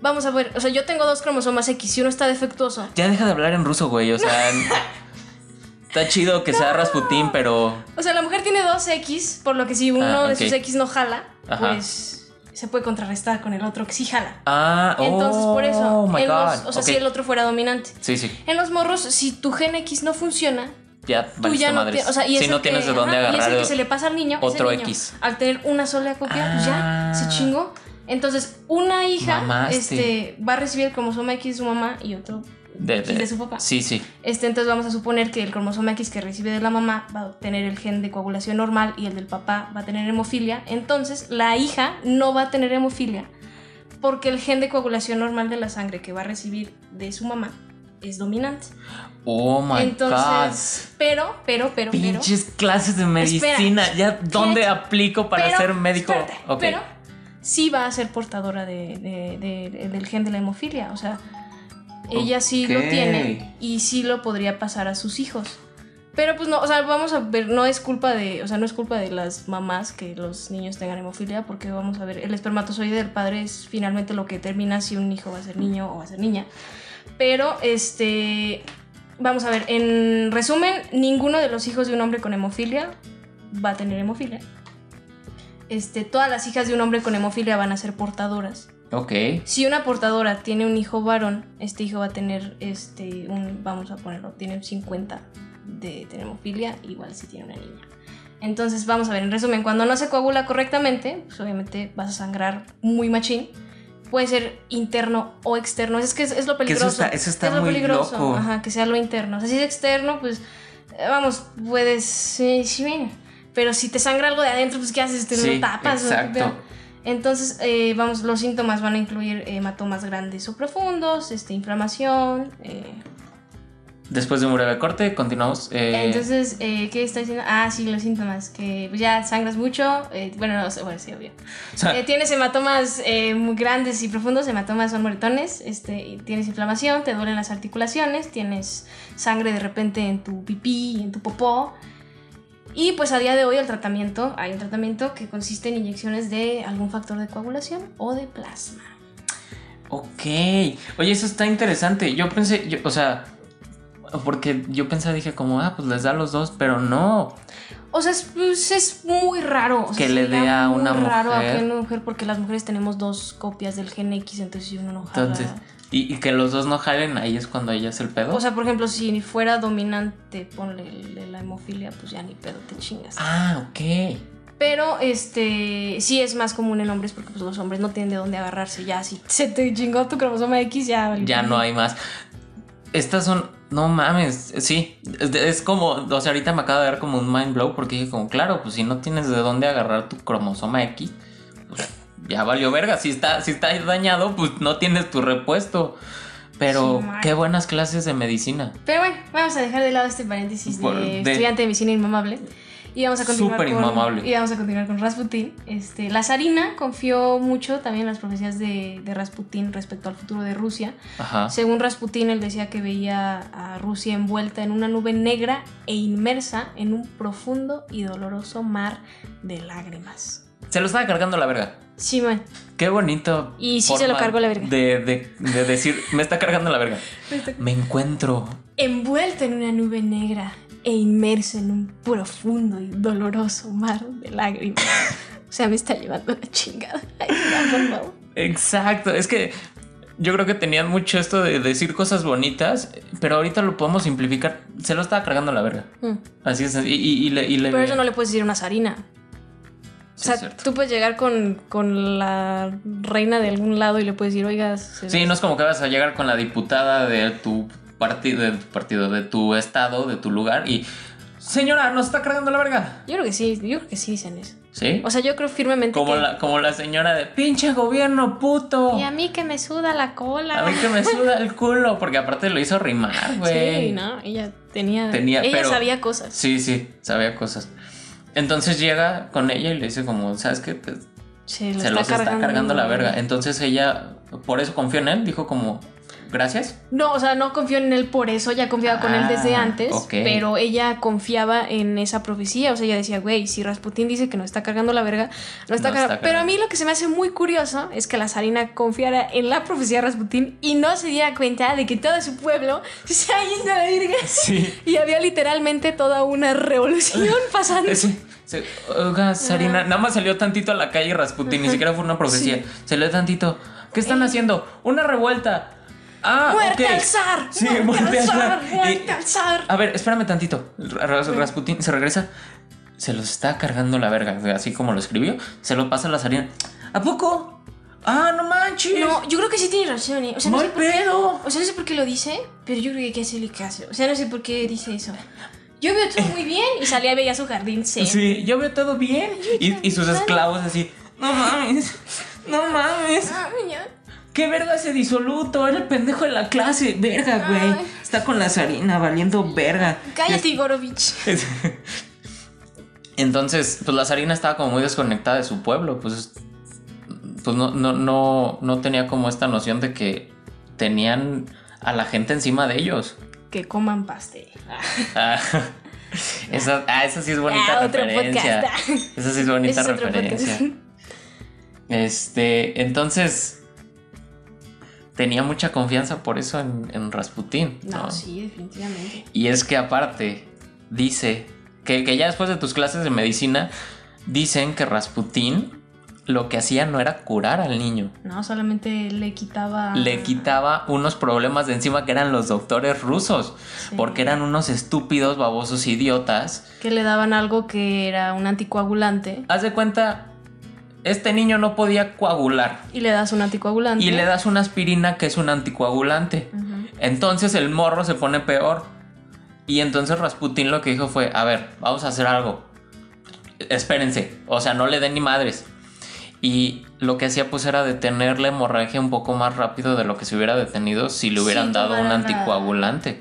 [SPEAKER 2] Vamos a ver, o sea, yo tengo dos cromosomas X y uno está defectuoso.
[SPEAKER 1] Ya deja de hablar en ruso, güey, o sea... Está chido que sea Rasputín, pero...
[SPEAKER 2] O sea, la mujer tiene dos X, por lo que si uno ah, de sus X no jala, pues se puede contrarrestar con el otro que sí jala.
[SPEAKER 1] Ah,
[SPEAKER 2] Entonces, por eso,
[SPEAKER 1] oh my God.
[SPEAKER 2] o sea, si el otro fuera dominante.
[SPEAKER 1] Sí, sí.
[SPEAKER 2] En los morros, si tu gen X no funciona,
[SPEAKER 1] ya tú ya
[SPEAKER 2] no
[SPEAKER 1] o sea, y si no tienes de dónde agarrar.
[SPEAKER 2] Y es el que se le pasa al niño.
[SPEAKER 1] Otro
[SPEAKER 2] X. Al tener una sola copia, pues ya se ah. chingó. Entonces, una hija este, va a recibir el cromosoma X de su mamá y otro de, de, su papá.
[SPEAKER 1] Sí, sí.
[SPEAKER 2] Este, entonces vamos a suponer que el cromosoma X que recibe de la mamá va a tener el gen de coagulación normal y el del papá va a tener hemofilia. Entonces, la hija no va a tener hemofilia porque el gen de coagulación normal de la sangre que va a recibir de su mamá es dominante.
[SPEAKER 1] Oh my
[SPEAKER 2] Entonces,
[SPEAKER 1] God.
[SPEAKER 2] Pero, pero, pero,
[SPEAKER 1] Pinches clases de medicina. ya, ¿dónde aplico para ser médico?
[SPEAKER 2] Pero sí va a ser portadora de, del gen de la hemofilia. O sea, ella sí lo tiene y sí lo podría pasar a sus hijos. Pero pues no, o sea, vamos a ver, no es culpa de, o sea, no es culpa de las mamás que los niños tengan hemofilia, porque vamos a ver, el espermatozoide del padre es finalmente lo que determina si un hijo va a ser niño o va a ser niña. Pero, este, vamos a ver, en resumen, ninguno de los hijos de un hombre con hemofilia va a tener hemofilia. Este, todas las hijas de un hombre con hemofilia van a ser portadoras.
[SPEAKER 1] Ok.
[SPEAKER 2] Si una portadora tiene un hijo varón, este hijo va a tener, este, un, vamos a ponerlo, tiene un 50 de tener hemofilia, igual si tiene una niña. Entonces, vamos a ver, en resumen, cuando no se coagula correctamente, pues obviamente vas a sangrar muy machín puede ser interno o externo. Es que es, lo peligroso.
[SPEAKER 1] eso está, es lo peligroso.
[SPEAKER 2] Ajá, que sea lo interno. O sea, si es externo, pues eh, vamos, puedes. Sí, sí, bien. Pero si te sangra algo de adentro, pues ¿qué haces? Te lo tapas.
[SPEAKER 1] Exacto.
[SPEAKER 2] Entonces, eh, vamos, los síntomas van a incluir hematomas grandes o profundos, este, inflamación, eh,
[SPEAKER 1] Después de un breve corte, continuamos.
[SPEAKER 2] Eh, Entonces, eh, ¿qué está diciendo? Ah, sí, los síntomas, que ya sangras mucho, eh, bueno, no sé, bueno, sí, obvio. tienes hematomas muy grandes y profundos, hematomas son moretones, este, tienes inflamación, te duelen las articulaciones, tienes sangre de repente en tu pipí, en tu popó. Y pues a día de hoy el tratamiento, hay un tratamiento que consiste en inyecciones de algún factor de coagulación o de plasma.
[SPEAKER 1] Ok, oye, eso está interesante. Yo pensé, yo, o sea, porque yo pensaba, dije como, ah, pues les da a los dos, pero no.
[SPEAKER 2] O sea, es, pues, muy raro.
[SPEAKER 1] que le dé a una mujer. raro a
[SPEAKER 2] una mujer porque las mujeres tenemos dos copias del gen X, entonces si uno no jala. Entonces,
[SPEAKER 1] y, que los dos no jalen, ahí es cuando ella es el pedo.
[SPEAKER 2] O sea, por ejemplo, si fuera dominante, ponle la hemofilia, pues ya ni pedo te chingas.
[SPEAKER 1] Ah, ok.
[SPEAKER 2] Pero este sí es más común en hombres porque pues, los hombres no tienen de dónde agarrarse. Ya, si se te chingó tu cromosoma X, ya.
[SPEAKER 1] Ya no hay más. Estas son. No mames, sí. Es, como. O sea, ahorita me acaba de dar como un mind blow porque dije, como, claro, pues si no tienes de dónde agarrar tu cromosoma X, pues ya valió verga. Si está, si está dañado, pues no tienes tu repuesto. Pero qué buenas clases de medicina.
[SPEAKER 2] Pero bueno, vamos a dejar de lado este paréntesis de, estudiante de medicina inmamable. Y vamos a continuar
[SPEAKER 1] Súper inmamable.
[SPEAKER 2] Y vamos a continuar con Rasputin. Este, la zarina confió mucho también en las profecías de, de Rasputin respecto al futuro de Rusia.
[SPEAKER 1] Ajá.
[SPEAKER 2] Según Rasputin, él decía que veía a Rusia envuelta en una nube negra e inmersa en un profundo y doloroso mar de lágrimas.
[SPEAKER 1] Se lo estaba cargando la verga.
[SPEAKER 2] Sí, man.
[SPEAKER 1] Qué bonito.
[SPEAKER 2] Y sí se lo cargó la verga.
[SPEAKER 1] De, de, decir, me está cargando la verga. Me encuentro.
[SPEAKER 2] Envuelta en una nube negra e inmerso en un profundo y doloroso mar de lágrimas. o sea, me está llevando la chingada.
[SPEAKER 1] Exacto. Es que yo creo que tenían mucho esto de decir cosas bonitas, pero ahorita lo podemos simplificar. Se lo estaba cargando la verga. Mm. Así es. Y, le,
[SPEAKER 2] Pero eso no le puedes decir una zarina o sea, tú puedes llegar con, la reina de algún lado y le puedes decir, oigas.
[SPEAKER 1] Sí, no es como que vas a llegar con la diputada de tu partido, de tu partido, de tu estado, de tu lugar y. Señora, ¿nos está cargando la verga?
[SPEAKER 2] Yo creo que sí, yo creo que sí dicen eso.
[SPEAKER 1] ¿Sí?
[SPEAKER 2] O sea, yo creo firmemente
[SPEAKER 1] como La, como la señora de pinche gobierno puto.
[SPEAKER 2] Y a mí que me suda la cola.
[SPEAKER 1] A mí que me suda el culo, porque aparte lo hizo rimar, güey.
[SPEAKER 2] Sí, ¿no? Ella tenía... tenía ella sabía cosas.
[SPEAKER 1] Sí, sí, sabía cosas. Entonces llega con ella y le dice como, ¿sabes qué? se los está cargando la verga. Entonces ella, por eso confió en él, dijo como, gracias.
[SPEAKER 2] No, o sea, no confió en él por eso, ya confiaba con él desde ah, antes, pero ella confiaba en esa profecía, o sea, ella decía, güey, si Rasputín dice que no está cargando la verga, no está, cargando. Pero a mí lo que se me hace muy curioso es que la zarina confiara en la profecía de Rasputín y no se diera cuenta de que todo su pueblo se ha ido a la verga.
[SPEAKER 1] Sí.
[SPEAKER 2] Y había literalmente toda una revolución pasando.
[SPEAKER 1] Sí. Oiga, Sarina, nada más salió tantito a la calle Rasputín, ni siquiera fue una profecía. Se le tantito. ¿Qué están haciendo? Una revuelta. Ah,
[SPEAKER 2] ¡Muerte al zar! Sí, muerte, al zar! ¡Muerte al zar!
[SPEAKER 1] A ver, espérame tantito. Rasputin se regresa. Se los está cargando la verga, así como lo escribió. Se lo pasa a la zarina. ¿A poco? ¡Ah, no manches!
[SPEAKER 2] No, yo creo que sí tiene razón, ¿eh? O sea, no, sé por qué, o sea, no sé por qué lo dice, pero yo creo que hay que hacerle caso. O sea, no sé por qué dice eso. Yo veo todo muy bien y salía a veía su jardín sí.
[SPEAKER 1] Sí, yo veo todo bien. Y, sus esclavos así, no mames, no mames. Ah, ¿Qué verga ese disoluto? Era el pendejo de la clase. Verga, güey. Está con la zarina valiendo verga.
[SPEAKER 2] Cállate, Igorovich.
[SPEAKER 1] Entonces, pues la zarina estaba como muy desconectada de su pueblo. Pues, pues no, no, no, no tenía como esta noción de que tenían a la gente encima de ellos.
[SPEAKER 2] Que coman pastel.
[SPEAKER 1] Ah, esa, ah, esa sí es bonita ah, referencia. Esa sí es bonita referencia. Este, entonces tenía mucha confianza por eso en, en Rasputín.
[SPEAKER 2] ¿no? sí, definitivamente.
[SPEAKER 1] Y es que aparte dice que, ya después de tus clases de medicina dicen que Rasputín lo que hacía no era curar al niño.
[SPEAKER 2] No, solamente le quitaba...
[SPEAKER 1] Le quitaba unos problemas de encima que eran los doctores rusos, porque eran unos estúpidos, babosos, idiotas.
[SPEAKER 2] Que le daban algo que era un anticoagulante.
[SPEAKER 1] Haz de cuenta, este niño no podía coagular.
[SPEAKER 2] Y le das un anticoagulante.
[SPEAKER 1] Y le das una aspirina que es un anticoagulante. Entonces el morro se pone peor. Y entonces Rasputin lo que dijo fue, a ver, vamos a hacer algo. Espérense, o sea, no le den ni madres. Y lo que hacía pues era detener la hemorragia un poco más rápido de lo que se hubiera detenido si le hubieran dado un anticoagulante.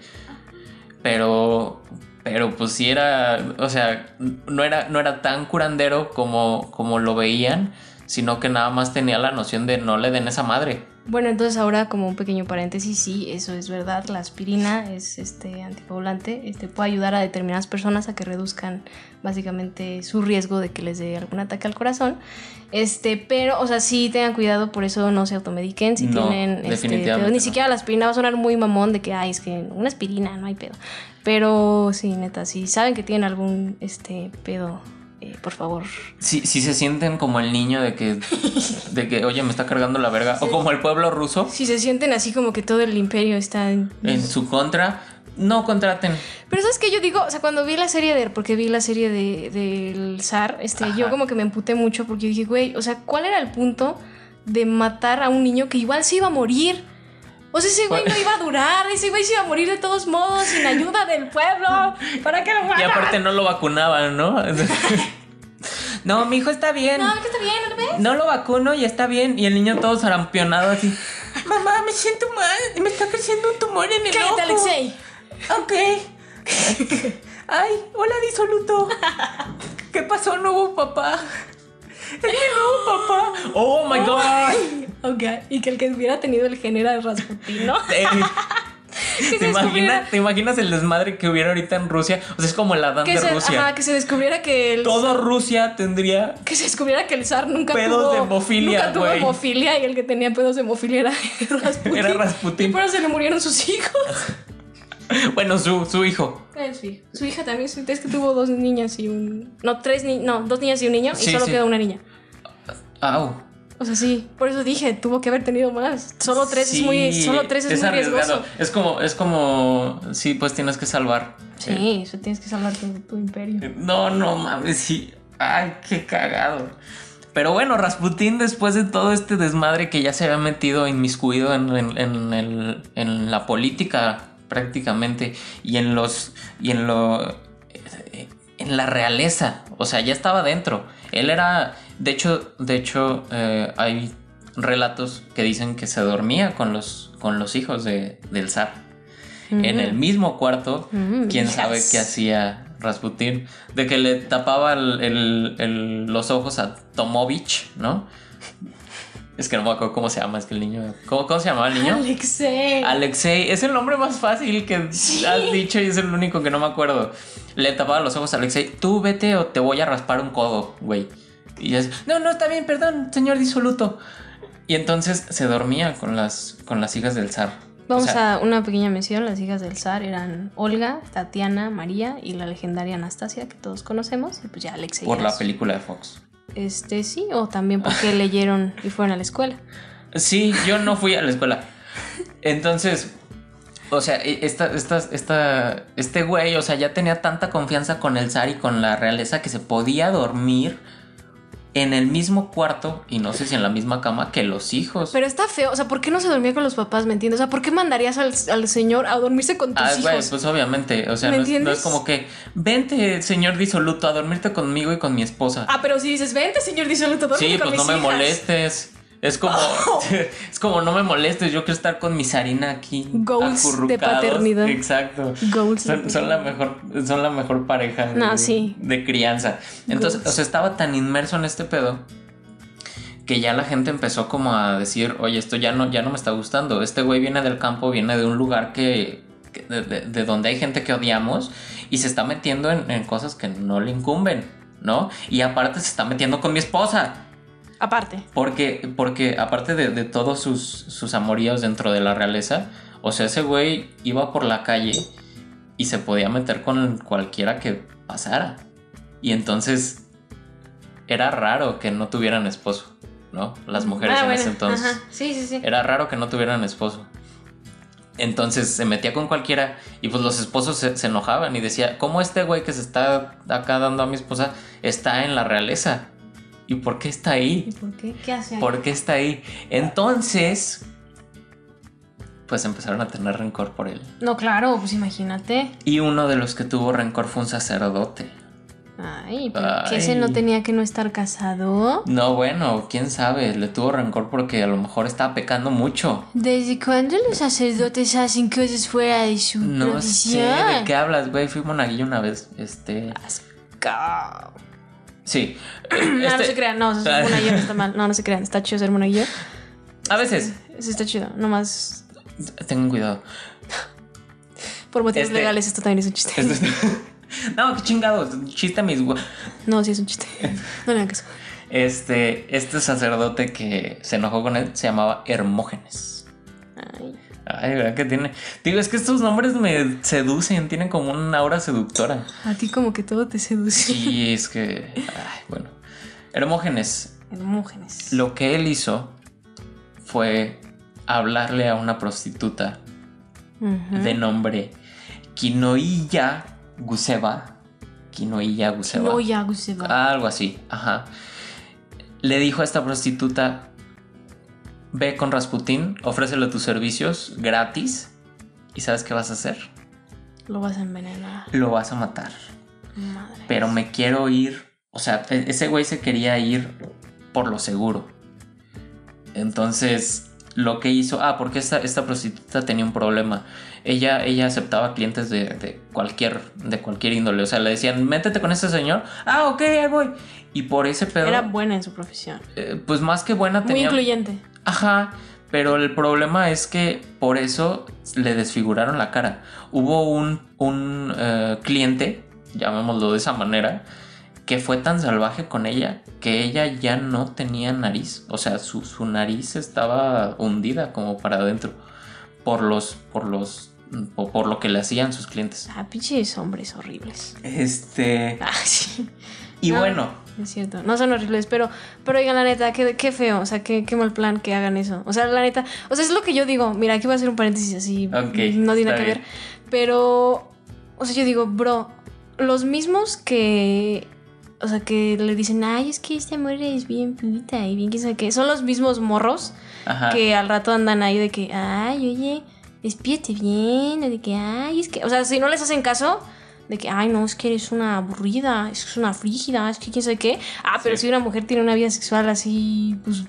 [SPEAKER 1] Pero pero pues sí era, o sea, no era, no era tan curandero como, como lo veían, sino que nada más tenía la noción de no le den esa madre.
[SPEAKER 2] Bueno, entonces ahora como un pequeño paréntesis, sí, eso es verdad, la aspirina es este anticoagulante, este puede ayudar a determinadas personas a que reduzcan básicamente su riesgo de que les dé algún ataque al corazón. Este, pero, o sea, sí tengan cuidado, por eso no se automediquen si tienen este, ni siquiera la aspirina va a sonar muy mamón de que ay, es que una aspirina, no hay pedo. Pero sí, neta, si saben que tienen algún este pedo eh, por favor.
[SPEAKER 1] Si, si se sienten como el niño de que, de que, oye, me está cargando la verga, o como el pueblo ruso.
[SPEAKER 2] Si se sienten así como que todo el imperio está
[SPEAKER 1] en, su contra, no contraten.
[SPEAKER 2] Pero sabes que yo digo, o sea, cuando vi la serie de, porque vi la serie de del zar, este, yo como que me emputé mucho porque dije, güey, o sea, ¿cuál era el punto de matar a un niño que igual se iba a morir? O sea, ese güey no iba a durar, ese güey se iba a morir de todos modos, sin ayuda del pueblo. ¿Para qué lo
[SPEAKER 1] Y aparte no lo vacunaban, ¿no? no, mi hijo está bien.
[SPEAKER 2] No, que está bien, ¿no lo ves?
[SPEAKER 1] No lo vacuno y está bien. Y el niño todo zarampionado así. Mamá, me siento mal. Me está creciendo un tumor en el
[SPEAKER 2] Cállate,
[SPEAKER 1] ojo.
[SPEAKER 2] Alexei.
[SPEAKER 1] Ok. Ay, hola disoluto. ¿Qué pasó, nuevo papá? Es mi nuevo papá. Oh my god.
[SPEAKER 2] Ok, y que el que hubiera tenido el gen era Rasputin, ¿no?
[SPEAKER 1] Eh,
[SPEAKER 2] se
[SPEAKER 1] ¿Te, imaginas, ¿Te imaginas el desmadre que hubiera ahorita en Rusia? O sea, es como la dan
[SPEAKER 2] que
[SPEAKER 1] de
[SPEAKER 2] se,
[SPEAKER 1] Rusia.
[SPEAKER 2] ajá, que se descubriera que el
[SPEAKER 1] Todo Rusia tendría.
[SPEAKER 2] que se descubriera que el zar nunca
[SPEAKER 1] Pedos
[SPEAKER 2] tuvo
[SPEAKER 1] de hemofilia,
[SPEAKER 2] nunca tuvo hemofilia y el que tenía pedos de hemofilia era Rasputin.
[SPEAKER 1] Era Rasputin.
[SPEAKER 2] Y por eso se le murieron sus hijos.
[SPEAKER 1] Bueno, su, su hijo.
[SPEAKER 2] Es su hija. Su hija también, es que tuvo dos niñas y un... No, tres ni... No, dos niñas y un niño y solo
[SPEAKER 1] sí.
[SPEAKER 2] quedó una niña.
[SPEAKER 1] Au.
[SPEAKER 2] O sea, sí, por eso dije, tuvo que haber tenido más. Solo tres es muy, solo tres es, muy
[SPEAKER 1] arriesgado.
[SPEAKER 2] riesgoso.
[SPEAKER 1] Es como, es como, sí, pues tienes que salvar.
[SPEAKER 2] Sí, eso tienes que salvar tu, tu imperio.
[SPEAKER 1] No, no mames, sí. Ay, qué cagado. Pero bueno, Rasputín, después de todo este desmadre que ya se había metido inmiscuido en, en- en el- en la política prácticamente y en los y en lo en la realeza, o sea, ya estaba dentro. Él era, de hecho, de hecho, eh, hay relatos que dicen que se dormía con los con los hijos de, del zar en el mismo cuarto.
[SPEAKER 2] Mm,
[SPEAKER 1] Quién
[SPEAKER 2] yes.
[SPEAKER 1] sabe qué hacía Rasputín. De que le tapaba el- el- el- los ojos a Tomovich, ¿no? Es que no me acuerdo cómo se llama, es que el niño. ¿Cómo, cómo se llamaba el niño?
[SPEAKER 2] Alexei.
[SPEAKER 1] Alexei, es el nombre más fácil que has dicho y es el único que no me acuerdo. Le tapaba los ojos a Alexei. Tú vete o te voy a raspar un codo, güey. Y es, no, no, está bien, perdón, señor disoluto. Y entonces se dormía con las, con las hijas del zar.
[SPEAKER 2] Vamos
[SPEAKER 1] O sea,
[SPEAKER 2] a una pequeña mención. Las hijas del zar eran Olga, Tatiana, María y la legendaria Anastasia que todos conocemos. Y pues ya Alexei.
[SPEAKER 1] Por la
[SPEAKER 2] su-
[SPEAKER 1] película de Fox.
[SPEAKER 2] Este sí, o también porque leyeron y fueron a la escuela.
[SPEAKER 1] Sí, yo no fui a la escuela. Entonces, o sea, e- esta, esta, esta, este güey, o sea, ya tenía tanta confianza con el zar y con la realeza que se podía dormir en el mismo cuarto y no sé si en la misma cama que los hijos.
[SPEAKER 2] Pero está feo. O sea, ¿por qué no se dormía con los papás? ¿Me entiendes? O sea, ¿por qué mandarías al, al señor a dormirse con tus
[SPEAKER 1] Ah,
[SPEAKER 2] hijos?
[SPEAKER 1] pues obviamente, o sea,
[SPEAKER 2] ¿Me
[SPEAKER 1] no es, no
[SPEAKER 2] entiendes?
[SPEAKER 1] es como que, vente, señor disoluto, a dormirte conmigo y con mi esposa.
[SPEAKER 2] Ah, pero si dices, vente, señor disoluto, duerme
[SPEAKER 1] Sí,
[SPEAKER 2] con
[SPEAKER 1] pues no
[SPEAKER 2] mis
[SPEAKER 1] me
[SPEAKER 2] hijas".
[SPEAKER 1] Molestes. Es como, es como no me molestes, yo quiero estar con mi Sarina aquí.
[SPEAKER 2] Goals de
[SPEAKER 1] acurrucados.
[SPEAKER 2] paternidad.
[SPEAKER 1] Exacto.
[SPEAKER 2] Goals de
[SPEAKER 1] Son, son la mejor, son la mejor pareja
[SPEAKER 2] No,
[SPEAKER 1] de,
[SPEAKER 2] sí.
[SPEAKER 1] de crianza. Entonces,
[SPEAKER 2] Goals.
[SPEAKER 1] o sea, estaba tan inmerso en este pedo que ya la gente empezó como a decir, oye, esto ya no, ya no me está gustando. Este güey viene del campo, viene de un lugar que, que- de, de- de donde hay gente que odiamos y se está metiendo en, en cosas que no le incumben, ¿no? Y aparte se está metiendo con mi esposa.
[SPEAKER 2] Aparte.
[SPEAKER 1] Porque, porque aparte de, de todos sus, sus amoríos dentro de la realeza, o sea, ese güey iba por la calle y se podía meter con cualquiera que pasara. Y entonces era raro que no tuvieran esposo, ¿no? Las mujeres
[SPEAKER 2] Ah,
[SPEAKER 1] en
[SPEAKER 2] bueno,
[SPEAKER 1] ese entonces.
[SPEAKER 2] ajá. Sí, sí, sí.
[SPEAKER 1] Era raro que no tuvieran esposo. Entonces se metía con cualquiera y pues los esposos se, se enojaban y decía, ¿cómo este güey que se está acá dando a mi esposa está en la realeza? ¿Y por qué está ahí?
[SPEAKER 2] ¿Y por qué? ¿Qué hace ahí?
[SPEAKER 1] ¿Por qué está ahí? Entonces, pues empezaron a tener rencor por él.
[SPEAKER 2] No, claro, pues imagínate.
[SPEAKER 1] Y uno de los que tuvo rencor fue un sacerdote.
[SPEAKER 2] Ay, pero que ese
[SPEAKER 1] Ay.
[SPEAKER 2] no tenía que no estar casado.
[SPEAKER 1] No, bueno, quién sabe, le tuvo rencor porque a lo mejor estaba pecando mucho.
[SPEAKER 2] ¿Desde cuándo los sacerdotes hacen cosas fuera de su
[SPEAKER 1] No sé de qué hablas, güey. Fui monaguillo una vez. Este.
[SPEAKER 2] Asco.
[SPEAKER 1] Sí.
[SPEAKER 2] No, no
[SPEAKER 1] Este-
[SPEAKER 2] se crean, no, ser monaguillo no está mal. No, no se crean, está chido ser monaguillo.
[SPEAKER 1] A veces.
[SPEAKER 2] Eso está chido, nomás
[SPEAKER 1] Tengan cuidado.
[SPEAKER 2] por motivos
[SPEAKER 1] Este-
[SPEAKER 2] legales esto también es un chiste.
[SPEAKER 1] Este- no, qué chingados. Chiste a mis
[SPEAKER 2] No, sí es un chiste. No le hagan caso.
[SPEAKER 1] Este, este sacerdote que se enojó con él se llamaba Hermógenes.
[SPEAKER 2] Ay.
[SPEAKER 1] Ay, ¿verdad que tiene? Digo, es que estos nombres me seducen, tienen como una aura seductora.
[SPEAKER 2] A ti como que todo te seduce.
[SPEAKER 1] Y es que, ay, bueno. Hermógenes,
[SPEAKER 2] Hermógenes.
[SPEAKER 1] lo que él hizo fue hablarle a una prostituta de nombre Kinoiya Guseva. Kinoiya Guseva.
[SPEAKER 2] Kinoiya Guseva.
[SPEAKER 1] Algo así, ajá. Le dijo a esta prostituta, ve con Rasputín, ofrécele tus servicios gratis y ¿sabes qué vas a hacer?
[SPEAKER 2] Lo vas a envenenar.
[SPEAKER 1] Lo vas a matar.
[SPEAKER 2] Madre.
[SPEAKER 1] Pero me quiero ir, o sea, e- ese güey se quería ir por lo seguro. Entonces, lo que hizo, ah, porque esta, esta prostituta tenía un problema. Ella, ella aceptaba clientes de, de cualquier, de cualquier índole. O sea, le decían, métete con este señor. Ah, ok, ahí voy. Y por ese pedo,
[SPEAKER 2] Era buena en su profesión.
[SPEAKER 1] eh, pues más que buena
[SPEAKER 2] Muy
[SPEAKER 1] tenía...
[SPEAKER 2] incluyente.
[SPEAKER 1] Ajá, pero el problema es que por eso le desfiguraron la cara. Hubo un, un eh, cliente, llamémoslo de esa manera, que fue tan salvaje con ella que ella ya no tenía nariz. O sea, su, su nariz estaba hundida como para adentro por los, por los, por, por lo que le hacían sus clientes.
[SPEAKER 2] Ah, pinches hombres horribles.
[SPEAKER 1] Este.
[SPEAKER 2] Ah, sí.
[SPEAKER 1] Y
[SPEAKER 2] No.
[SPEAKER 1] bueno,
[SPEAKER 2] Es cierto, no son horribles, pero, pero oigan, la neta, qué, qué feo, o sea, qué, qué mal plan que hagan eso. O sea, la neta, o sea, es lo que yo digo. Mira, aquí voy a hacer un paréntesis así, no tiene nada que ver. Pero, o sea, yo digo, bro, los mismos que, o sea, que le dicen, ay, es que esta morra es bien puta y bien que sabe qué, son los mismos morros
[SPEAKER 1] ajá.
[SPEAKER 2] que al rato andan ahí de que, ay, oye, despídete bien, o de que, ay, es que, o sea, si no les hacen caso, de que, ay, no, es que eres una aburrida, es que es una frígida, es que quién sabe qué. Ah, pero
[SPEAKER 1] Sí.
[SPEAKER 2] si una mujer tiene una vida sexual así, pues,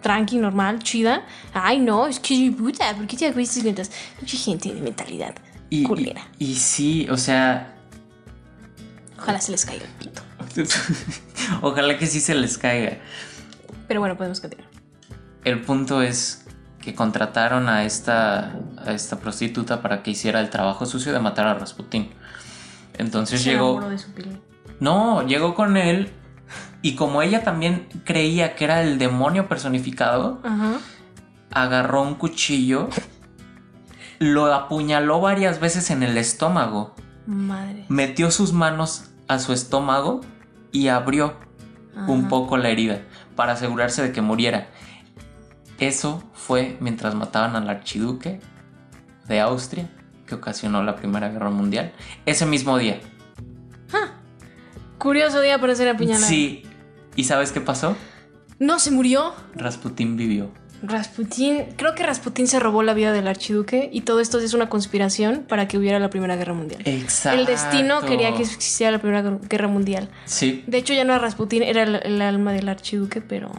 [SPEAKER 2] tranqui, normal, chida, ay, no, es que puta, ¿por qué te acuestas mientras mucha gente de mentalidad
[SPEAKER 1] Y, y,
[SPEAKER 2] culera?
[SPEAKER 1] y sí, o sea,
[SPEAKER 2] Ojalá se les caiga el pito.
[SPEAKER 1] ojalá que sí se les caiga.
[SPEAKER 2] Pero bueno, podemos continuar.
[SPEAKER 1] El punto es que contrataron a esta, a esta prostituta para que hiciera el trabajo sucio de matar a Rasputín. Entonces
[SPEAKER 2] Se
[SPEAKER 1] llegó.
[SPEAKER 2] enamoró de su piel.
[SPEAKER 1] No, llegó con él. Y como ella también creía que era el demonio personificado,
[SPEAKER 2] Ajá.
[SPEAKER 1] agarró un cuchillo, lo apuñaló varias veces en el estómago,
[SPEAKER 2] Madre.
[SPEAKER 1] metió sus manos a su estómago y abrió un poco la herida para asegurarse de que muriera. Eso fue mientras mataban al archiduque de Austria, que ocasionó la Primera Guerra Mundial, ese mismo día.
[SPEAKER 2] Curioso día para ser apuñalado.
[SPEAKER 1] Sí. ¿Y sabes qué pasó?
[SPEAKER 2] No se murió.
[SPEAKER 1] Rasputín vivió.
[SPEAKER 2] Rasputín, creo que Rasputín se robó la vida del archiduque y todo esto es una conspiración para que hubiera la Primera Guerra Mundial.
[SPEAKER 1] Exacto.
[SPEAKER 2] El destino quería que existiera la Primera Guer- Guerra Mundial.
[SPEAKER 1] Sí,
[SPEAKER 2] De hecho, ya no era Rasputín, era el, el alma del archiduque, pero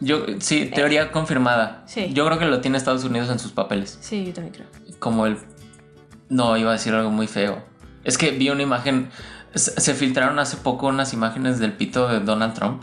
[SPEAKER 1] yo sí, teoría confirmada.
[SPEAKER 2] Sí.
[SPEAKER 1] Yo creo que lo tiene Estados Unidos en sus papeles.
[SPEAKER 2] sí, yo también creo.
[SPEAKER 1] Como el no iba a decir algo muy feo. Es que vi una imagen se filtraron hace poco unas imágenes del pito de Donald Trump.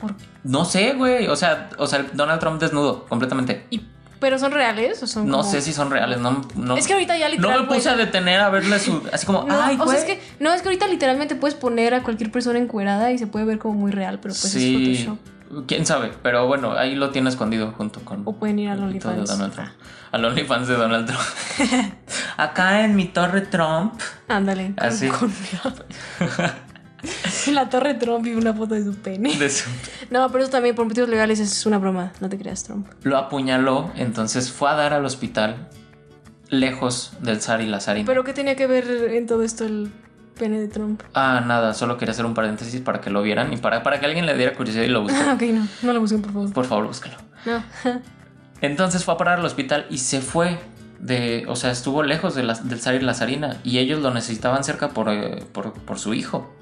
[SPEAKER 2] ¿Por-
[SPEAKER 1] No sé, güey, o sea, o sea, Donald Trump desnudo completamente.
[SPEAKER 2] y- ¿Pero son reales o son
[SPEAKER 1] No
[SPEAKER 2] como-
[SPEAKER 1] sé si son reales, no, no,
[SPEAKER 2] Es que ahorita ya
[SPEAKER 1] no
[SPEAKER 2] literal
[SPEAKER 1] me puse a detener a verle su así como,
[SPEAKER 2] No,
[SPEAKER 1] ay,
[SPEAKER 2] o
[SPEAKER 1] güey.
[SPEAKER 2] sea, es que no, es que ahorita literalmente puedes poner a cualquier persona encuerada y se puede ver como muy real, pero pues
[SPEAKER 1] sí,
[SPEAKER 2] es Photoshop.
[SPEAKER 1] Quién sabe, pero bueno, ahí lo tiene escondido junto con
[SPEAKER 2] O pueden ir al OnlyFans.
[SPEAKER 1] Donald Trump. Al OnlyFans de Donald Trump. Acá en mi torre Trump.
[SPEAKER 2] Ándale. con-
[SPEAKER 1] Así.
[SPEAKER 2] con- en la torre Trump y una foto de su pene.
[SPEAKER 1] de su-
[SPEAKER 2] No, pero eso también por motivos legales es una broma. No te creas, Trump.
[SPEAKER 1] Lo apuñaló, entonces fue a dar al hospital lejos del zar y la zarina.
[SPEAKER 2] ¿Pero qué tenía que ver en todo esto el pene de Trump?
[SPEAKER 1] Ah, nada, solo quería hacer un paréntesis para que lo vieran y para, para que alguien le diera curiosidad y lo
[SPEAKER 2] Ah,
[SPEAKER 1] busque.
[SPEAKER 2] ok, no. No lo busquen, por favor.
[SPEAKER 1] Por favor, búscalo.
[SPEAKER 2] No.
[SPEAKER 1] Entonces fue a parar al hospital y se fue de, o sea, estuvo lejos de la- del y la zarina y ellos lo necesitaban cerca por, eh, por, por su hijo,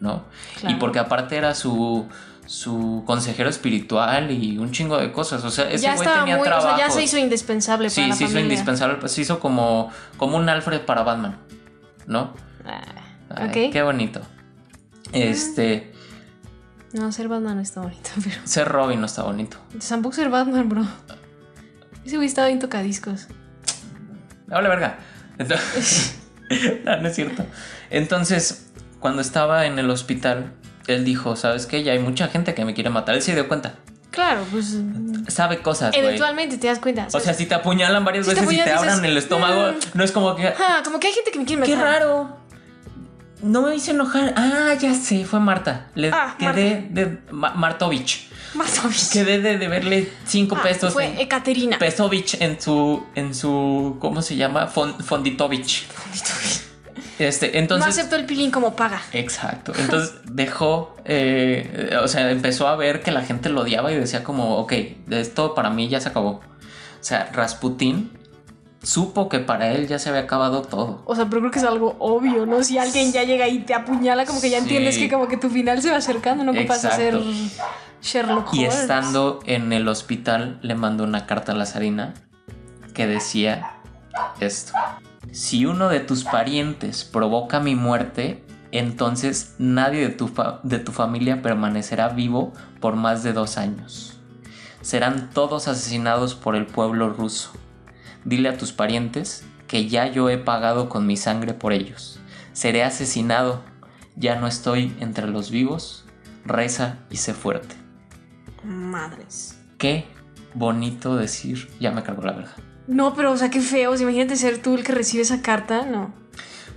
[SPEAKER 1] ¿no?
[SPEAKER 2] Claro.
[SPEAKER 1] Y porque aparte era su, su consejero espiritual y un chingo de cosas, o sea, ese
[SPEAKER 2] ya
[SPEAKER 1] güey tenía
[SPEAKER 2] muy. O sea, ya se hizo indispensable
[SPEAKER 1] Sí,
[SPEAKER 2] para la
[SPEAKER 1] se hizo indispensable, se hizo como, como un Alfred para Batman, ¿no?
[SPEAKER 2] Ah,
[SPEAKER 1] Ay. Qué bonito. Este,
[SPEAKER 2] No, ser Batman no está bonito, pero.
[SPEAKER 1] ser Robin no está bonito.
[SPEAKER 2] Tampoco ser Batman, bro. Ese güey estaba bien tocadiscos.
[SPEAKER 1] Vale verga. Entonces- no, no es cierto. Entonces, cuando estaba en el hospital, él dijo, ¿sabes qué? Ya hay mucha gente que me quiere matar. Él se dio cuenta.
[SPEAKER 2] Claro, pues.
[SPEAKER 1] Sabe cosas.
[SPEAKER 2] Eventualmente te das cuenta.
[SPEAKER 1] O sea, si te apuñalan varias
[SPEAKER 2] Si te
[SPEAKER 1] veces y te abran
[SPEAKER 2] dices,
[SPEAKER 1] el estómago,
[SPEAKER 2] "Mm".
[SPEAKER 1] no es como que...
[SPEAKER 2] Ajá, como que hay gente que me quiere
[SPEAKER 1] ¡Qué
[SPEAKER 2] matar.
[SPEAKER 1] raro! No me hice enojar. Ah, ya sé, fue Marta. Le
[SPEAKER 2] Ah,
[SPEAKER 1] quedé de Ma- Martovich.
[SPEAKER 2] Martovich.
[SPEAKER 1] Quedé de deberle cinco
[SPEAKER 2] Ah,
[SPEAKER 1] pesos.
[SPEAKER 2] Fue Ekaterina.
[SPEAKER 1] Pesovich en su en su ¿cómo se llama? Fon- Fonditovich. Este,
[SPEAKER 2] no
[SPEAKER 1] entonces
[SPEAKER 2] aceptó el pilín como paga.
[SPEAKER 1] Exacto. Entonces dejó, eh, o sea, empezó a ver que la gente lo odiaba y decía como, ok, esto para mí ya se acabó. O sea, Rasputín supo que para él ya se había acabado todo.
[SPEAKER 2] O sea, pero creo que es algo obvio, ¿no? Si alguien ya llega y te apuñala, como que ya
[SPEAKER 1] Sí.
[SPEAKER 2] entiendes que como que tu final se va acercando, no ocupas hacer
[SPEAKER 1] Exacto.
[SPEAKER 2] Sherlock
[SPEAKER 1] Y
[SPEAKER 2] Holmes.
[SPEAKER 1] estando en el hospital le mandó una carta a la zarina que decía esto. Si uno de tus parientes provoca mi muerte, entonces nadie de tu, de tu familia permanecerá vivo por más de dos años. Serán todos asesinados por el pueblo ruso. Dile a tus parientes que ya yo he pagado con mi sangre por ellos. Seré asesinado. Ya no estoy entre los vivos. Reza y sé fuerte.
[SPEAKER 2] Madres.
[SPEAKER 1] Qué bonito decir. Ya me cargó la verga.
[SPEAKER 2] No, pero o sea, qué feo. Imagínate ser tú el que recibe esa carta. No.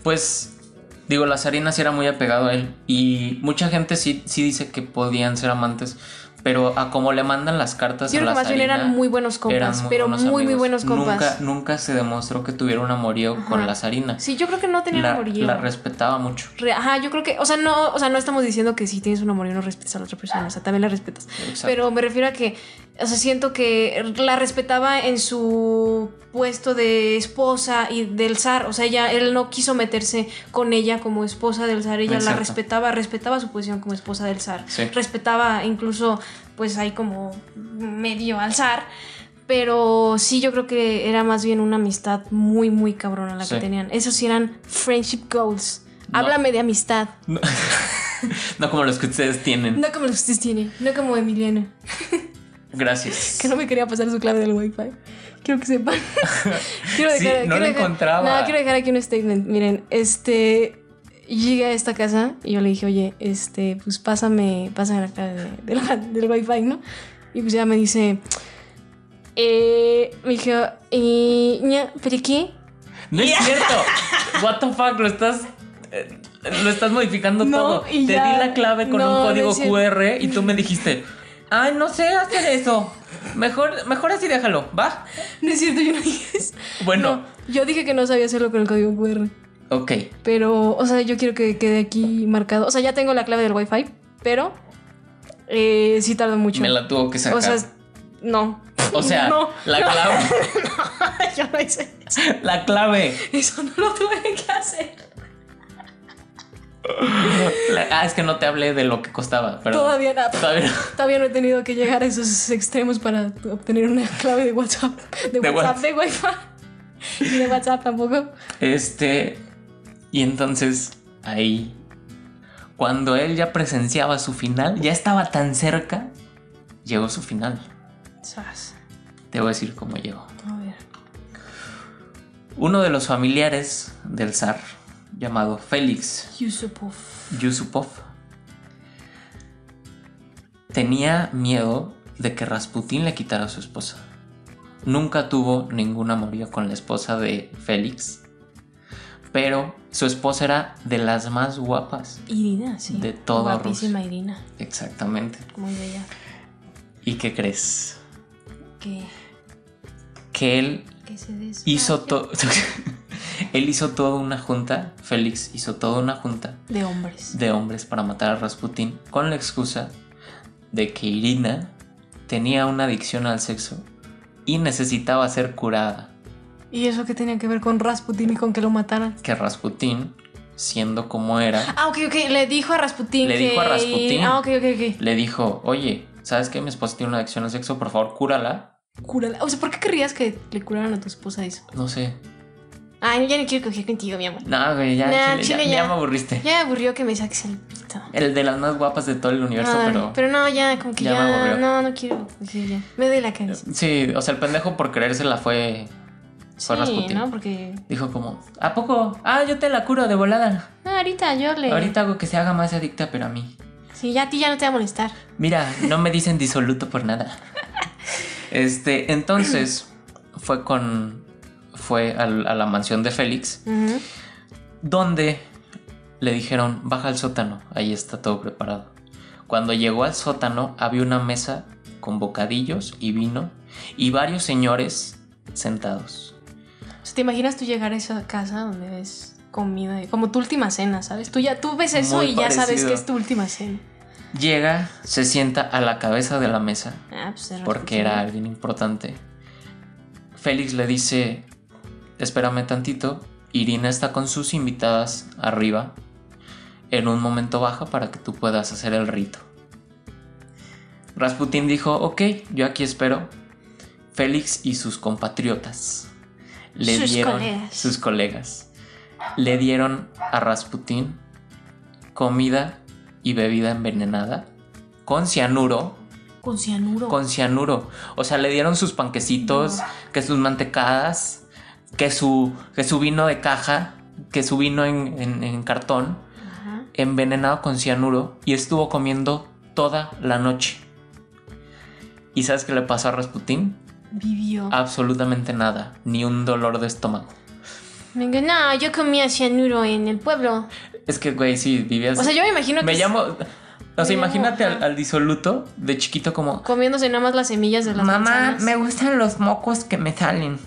[SPEAKER 1] Pues digo, la zarina sí era muy apegado a él. Y mucha gente sí, sí dice que podían ser amantes. Pero a como le mandan las cartas
[SPEAKER 2] Yo
[SPEAKER 1] a la
[SPEAKER 2] que más bien eran muy buenos compas, pero
[SPEAKER 1] buenos
[SPEAKER 2] muy, muy buenos compas.
[SPEAKER 1] Nunca, nunca se demostró que tuviera un amorío con la zarina.
[SPEAKER 2] Sí, yo creo que no tenían
[SPEAKER 1] la,
[SPEAKER 2] amorío.
[SPEAKER 1] la respetaba mucho.
[SPEAKER 2] Re- Ajá, yo creo que, o sea, no, o sea, no estamos diciendo que si tienes un amorío no respetas a la otra persona, o sea, también la respetas.
[SPEAKER 1] Exacto.
[SPEAKER 2] Pero me refiero a que, o sea, siento que la respetaba en su puesto de esposa y del zar, o sea, ella, él no quiso meterse con ella como esposa del zar, ella la respetaba, respetaba su posición como esposa del zar,
[SPEAKER 1] Sí.
[SPEAKER 2] respetaba incluso, pues ahí como medio al zar. Pero sí, yo creo que era más bien una amistad muy, muy cabrona la que tenían. Esos sí eran friendship goals.
[SPEAKER 1] No.
[SPEAKER 2] Háblame de amistad.
[SPEAKER 1] No, no como los que ustedes tienen.
[SPEAKER 2] No como los que ustedes tienen, no como Emiliana,
[SPEAKER 1] Gracias.
[SPEAKER 2] que no me quería pasar su clave del wifi. Quiero que sepan. quiero
[SPEAKER 1] Sí,
[SPEAKER 2] dejar,
[SPEAKER 1] no
[SPEAKER 2] quiero dejar-
[SPEAKER 1] encontraba.
[SPEAKER 2] No, quiero dejar aquí un statement. Miren, este. Llegué a esta casa y yo le dije, oye, este, pues pásame, pásame la clave de- de la- del wifi, ¿no? Y pues ya me dice. Eh, me dijo, eh, ña, ¿pero qué?
[SPEAKER 1] No es cierto. What the fuck, lo estás. eh, Lo estás modificando
[SPEAKER 2] No,
[SPEAKER 1] todo. Te
[SPEAKER 2] ya-
[SPEAKER 1] di la clave con
[SPEAKER 2] no,
[SPEAKER 1] un
[SPEAKER 2] no
[SPEAKER 1] código. QR y tú me dijiste, ay, no sé hacer eso. Mejor, mejor así déjalo, ¿va?
[SPEAKER 2] No es cierto, yo no dije eso.
[SPEAKER 1] Bueno,
[SPEAKER 2] No, yo dije que no sabía hacerlo con el código QR.
[SPEAKER 1] ok.
[SPEAKER 2] Pero, o sea, yo quiero que quede aquí marcado. O sea, ya tengo la clave del Wi-Fi, pero eh, sí tardó mucho.
[SPEAKER 1] Me la tuvo que sacar.
[SPEAKER 2] O sea, no.
[SPEAKER 1] O sea,
[SPEAKER 2] no.
[SPEAKER 1] la clave.
[SPEAKER 2] yo no hice eso.
[SPEAKER 1] La clave.
[SPEAKER 2] Eso no lo tuve que hacer.
[SPEAKER 1] Ah, es que no te hablé de lo que costaba. Perdón.
[SPEAKER 2] Todavía nada.
[SPEAKER 1] Todavía no.
[SPEAKER 2] Todavía no he tenido que llegar a esos extremos para obtener una clave de WhatsApp. De,
[SPEAKER 1] De
[SPEAKER 2] WhatsApp,
[SPEAKER 1] Whats-
[SPEAKER 2] de Wi-Fi. Y de WhatsApp tampoco.
[SPEAKER 1] Este. Y entonces, ahí. Cuando él ya presenciaba su final, ya estaba tan cerca, llegó su final. Te voy a decir cómo llegó.
[SPEAKER 2] A ver.
[SPEAKER 1] Uno de los familiares del zar, llamado Félix
[SPEAKER 2] Yusupov.
[SPEAKER 1] Yusupov, tenía miedo de que Rasputín le quitara a su esposa. Nunca tuvo ningún amorío con la esposa de Félix, pero su esposa era de las más guapas.
[SPEAKER 2] Irina, sí.
[SPEAKER 1] De toda
[SPEAKER 2] Guapísima Irina.
[SPEAKER 1] Exactamente.
[SPEAKER 2] Muy bella.
[SPEAKER 1] ¿Y qué crees?
[SPEAKER 2] Que,
[SPEAKER 1] Que él
[SPEAKER 2] que se
[SPEAKER 1] hizo todo... él hizo toda una junta, Félix hizo toda una junta
[SPEAKER 2] De hombres.
[SPEAKER 1] de hombres para matar a Rasputín con la excusa de que Irina tenía una adicción al sexo y necesitaba ser curada.
[SPEAKER 2] ¿Y eso qué tenía que ver con Rasputin y con que lo mataran?
[SPEAKER 1] Que Rasputín, siendo como era,
[SPEAKER 2] Ah, ok, ok. Le dijo a Rasputin.
[SPEAKER 1] Le
[SPEAKER 2] que...
[SPEAKER 1] dijo a Rasputín.
[SPEAKER 2] Ah, ok, ok, ok.
[SPEAKER 1] le dijo, oye, ¿sabes que mi esposa tiene una adicción al sexo? Por favor, cúrala.
[SPEAKER 2] Cúrala. O sea, ¿por qué querrías que le curaran a tu esposa eso?
[SPEAKER 1] No sé.
[SPEAKER 2] Ay, no, ya no quiero coger contigo, mi amor.
[SPEAKER 1] No, güey, ya,
[SPEAKER 2] Nah,
[SPEAKER 1] chile, ya,
[SPEAKER 2] chile,
[SPEAKER 1] ya
[SPEAKER 2] ya.
[SPEAKER 1] me aburriste.
[SPEAKER 2] Ya me aburrió que me saques el pito.
[SPEAKER 1] El de las más guapas de todo el universo,
[SPEAKER 2] Ah,
[SPEAKER 1] pero...
[SPEAKER 2] no, ya, como que
[SPEAKER 1] ya
[SPEAKER 2] ya.
[SPEAKER 1] me aburrió.
[SPEAKER 2] no, no quiero. Sí, ya. Me doy la cabeza.
[SPEAKER 1] Sí, o sea, el pendejo por creérsela fue... Fue
[SPEAKER 2] Sí,
[SPEAKER 1] Rasputin.
[SPEAKER 2] ¿no? Porque.
[SPEAKER 1] Dijo como, ¿a poco? Ah, yo te la curo de volada.
[SPEAKER 2] No, ahorita yo le.
[SPEAKER 1] Ahorita hago que se haga más adicta, pero a mí.
[SPEAKER 2] Sí, ya a ti ya no te va a molestar.
[SPEAKER 1] Mira, no me dicen disoluto por nada. Este, entonces fue con. Fue a la mansión de Félix, donde le dijeron, baja al sótano, ahí está todo preparado. Cuando llegó al sótano había una mesa con bocadillos y vino y varios señores sentados.
[SPEAKER 2] ¿Te imaginas tú llegar a esa casa donde ves comida, como tu última cena, ¿sabes? Tú ya tú ves eso y ya sabes que es tu última cena.
[SPEAKER 1] Llega, se sienta a la cabeza de la mesa ah, pues porque era alguien importante. Félix le dice, espérame tantito, Irina está con sus invitadas arriba. En un momento baja para que tú puedas hacer el rito. Rasputín dijo, ok, yo aquí espero. Félix y sus compatriotas le sus dieron, colegas. sus colegas, le dieron a Rasputín comida y bebida envenenada con cianuro.
[SPEAKER 2] Con cianuro.
[SPEAKER 1] Con cianuro. O sea, le dieron sus panquecitos, que sus mantecadas, que su, que su vino de caja, que su vino en, cartón, envenenado con cianuro, y estuvo comiendo toda la noche. ¿Y sabes qué le pasó a Rasputín?
[SPEAKER 2] Vivió.
[SPEAKER 1] Absolutamente nada, ni un dolor de estómago.
[SPEAKER 2] Venga, no, yo comía cianuro en el pueblo.
[SPEAKER 1] Es que, güey, sí, vivías.
[SPEAKER 2] O sea, yo me imagino
[SPEAKER 1] que. Me llamo. O sea, imagínate al, disoluto de chiquito como.
[SPEAKER 2] Comiéndose nada más las semillas de las
[SPEAKER 1] Mamá, me gustan los mocos que me salen.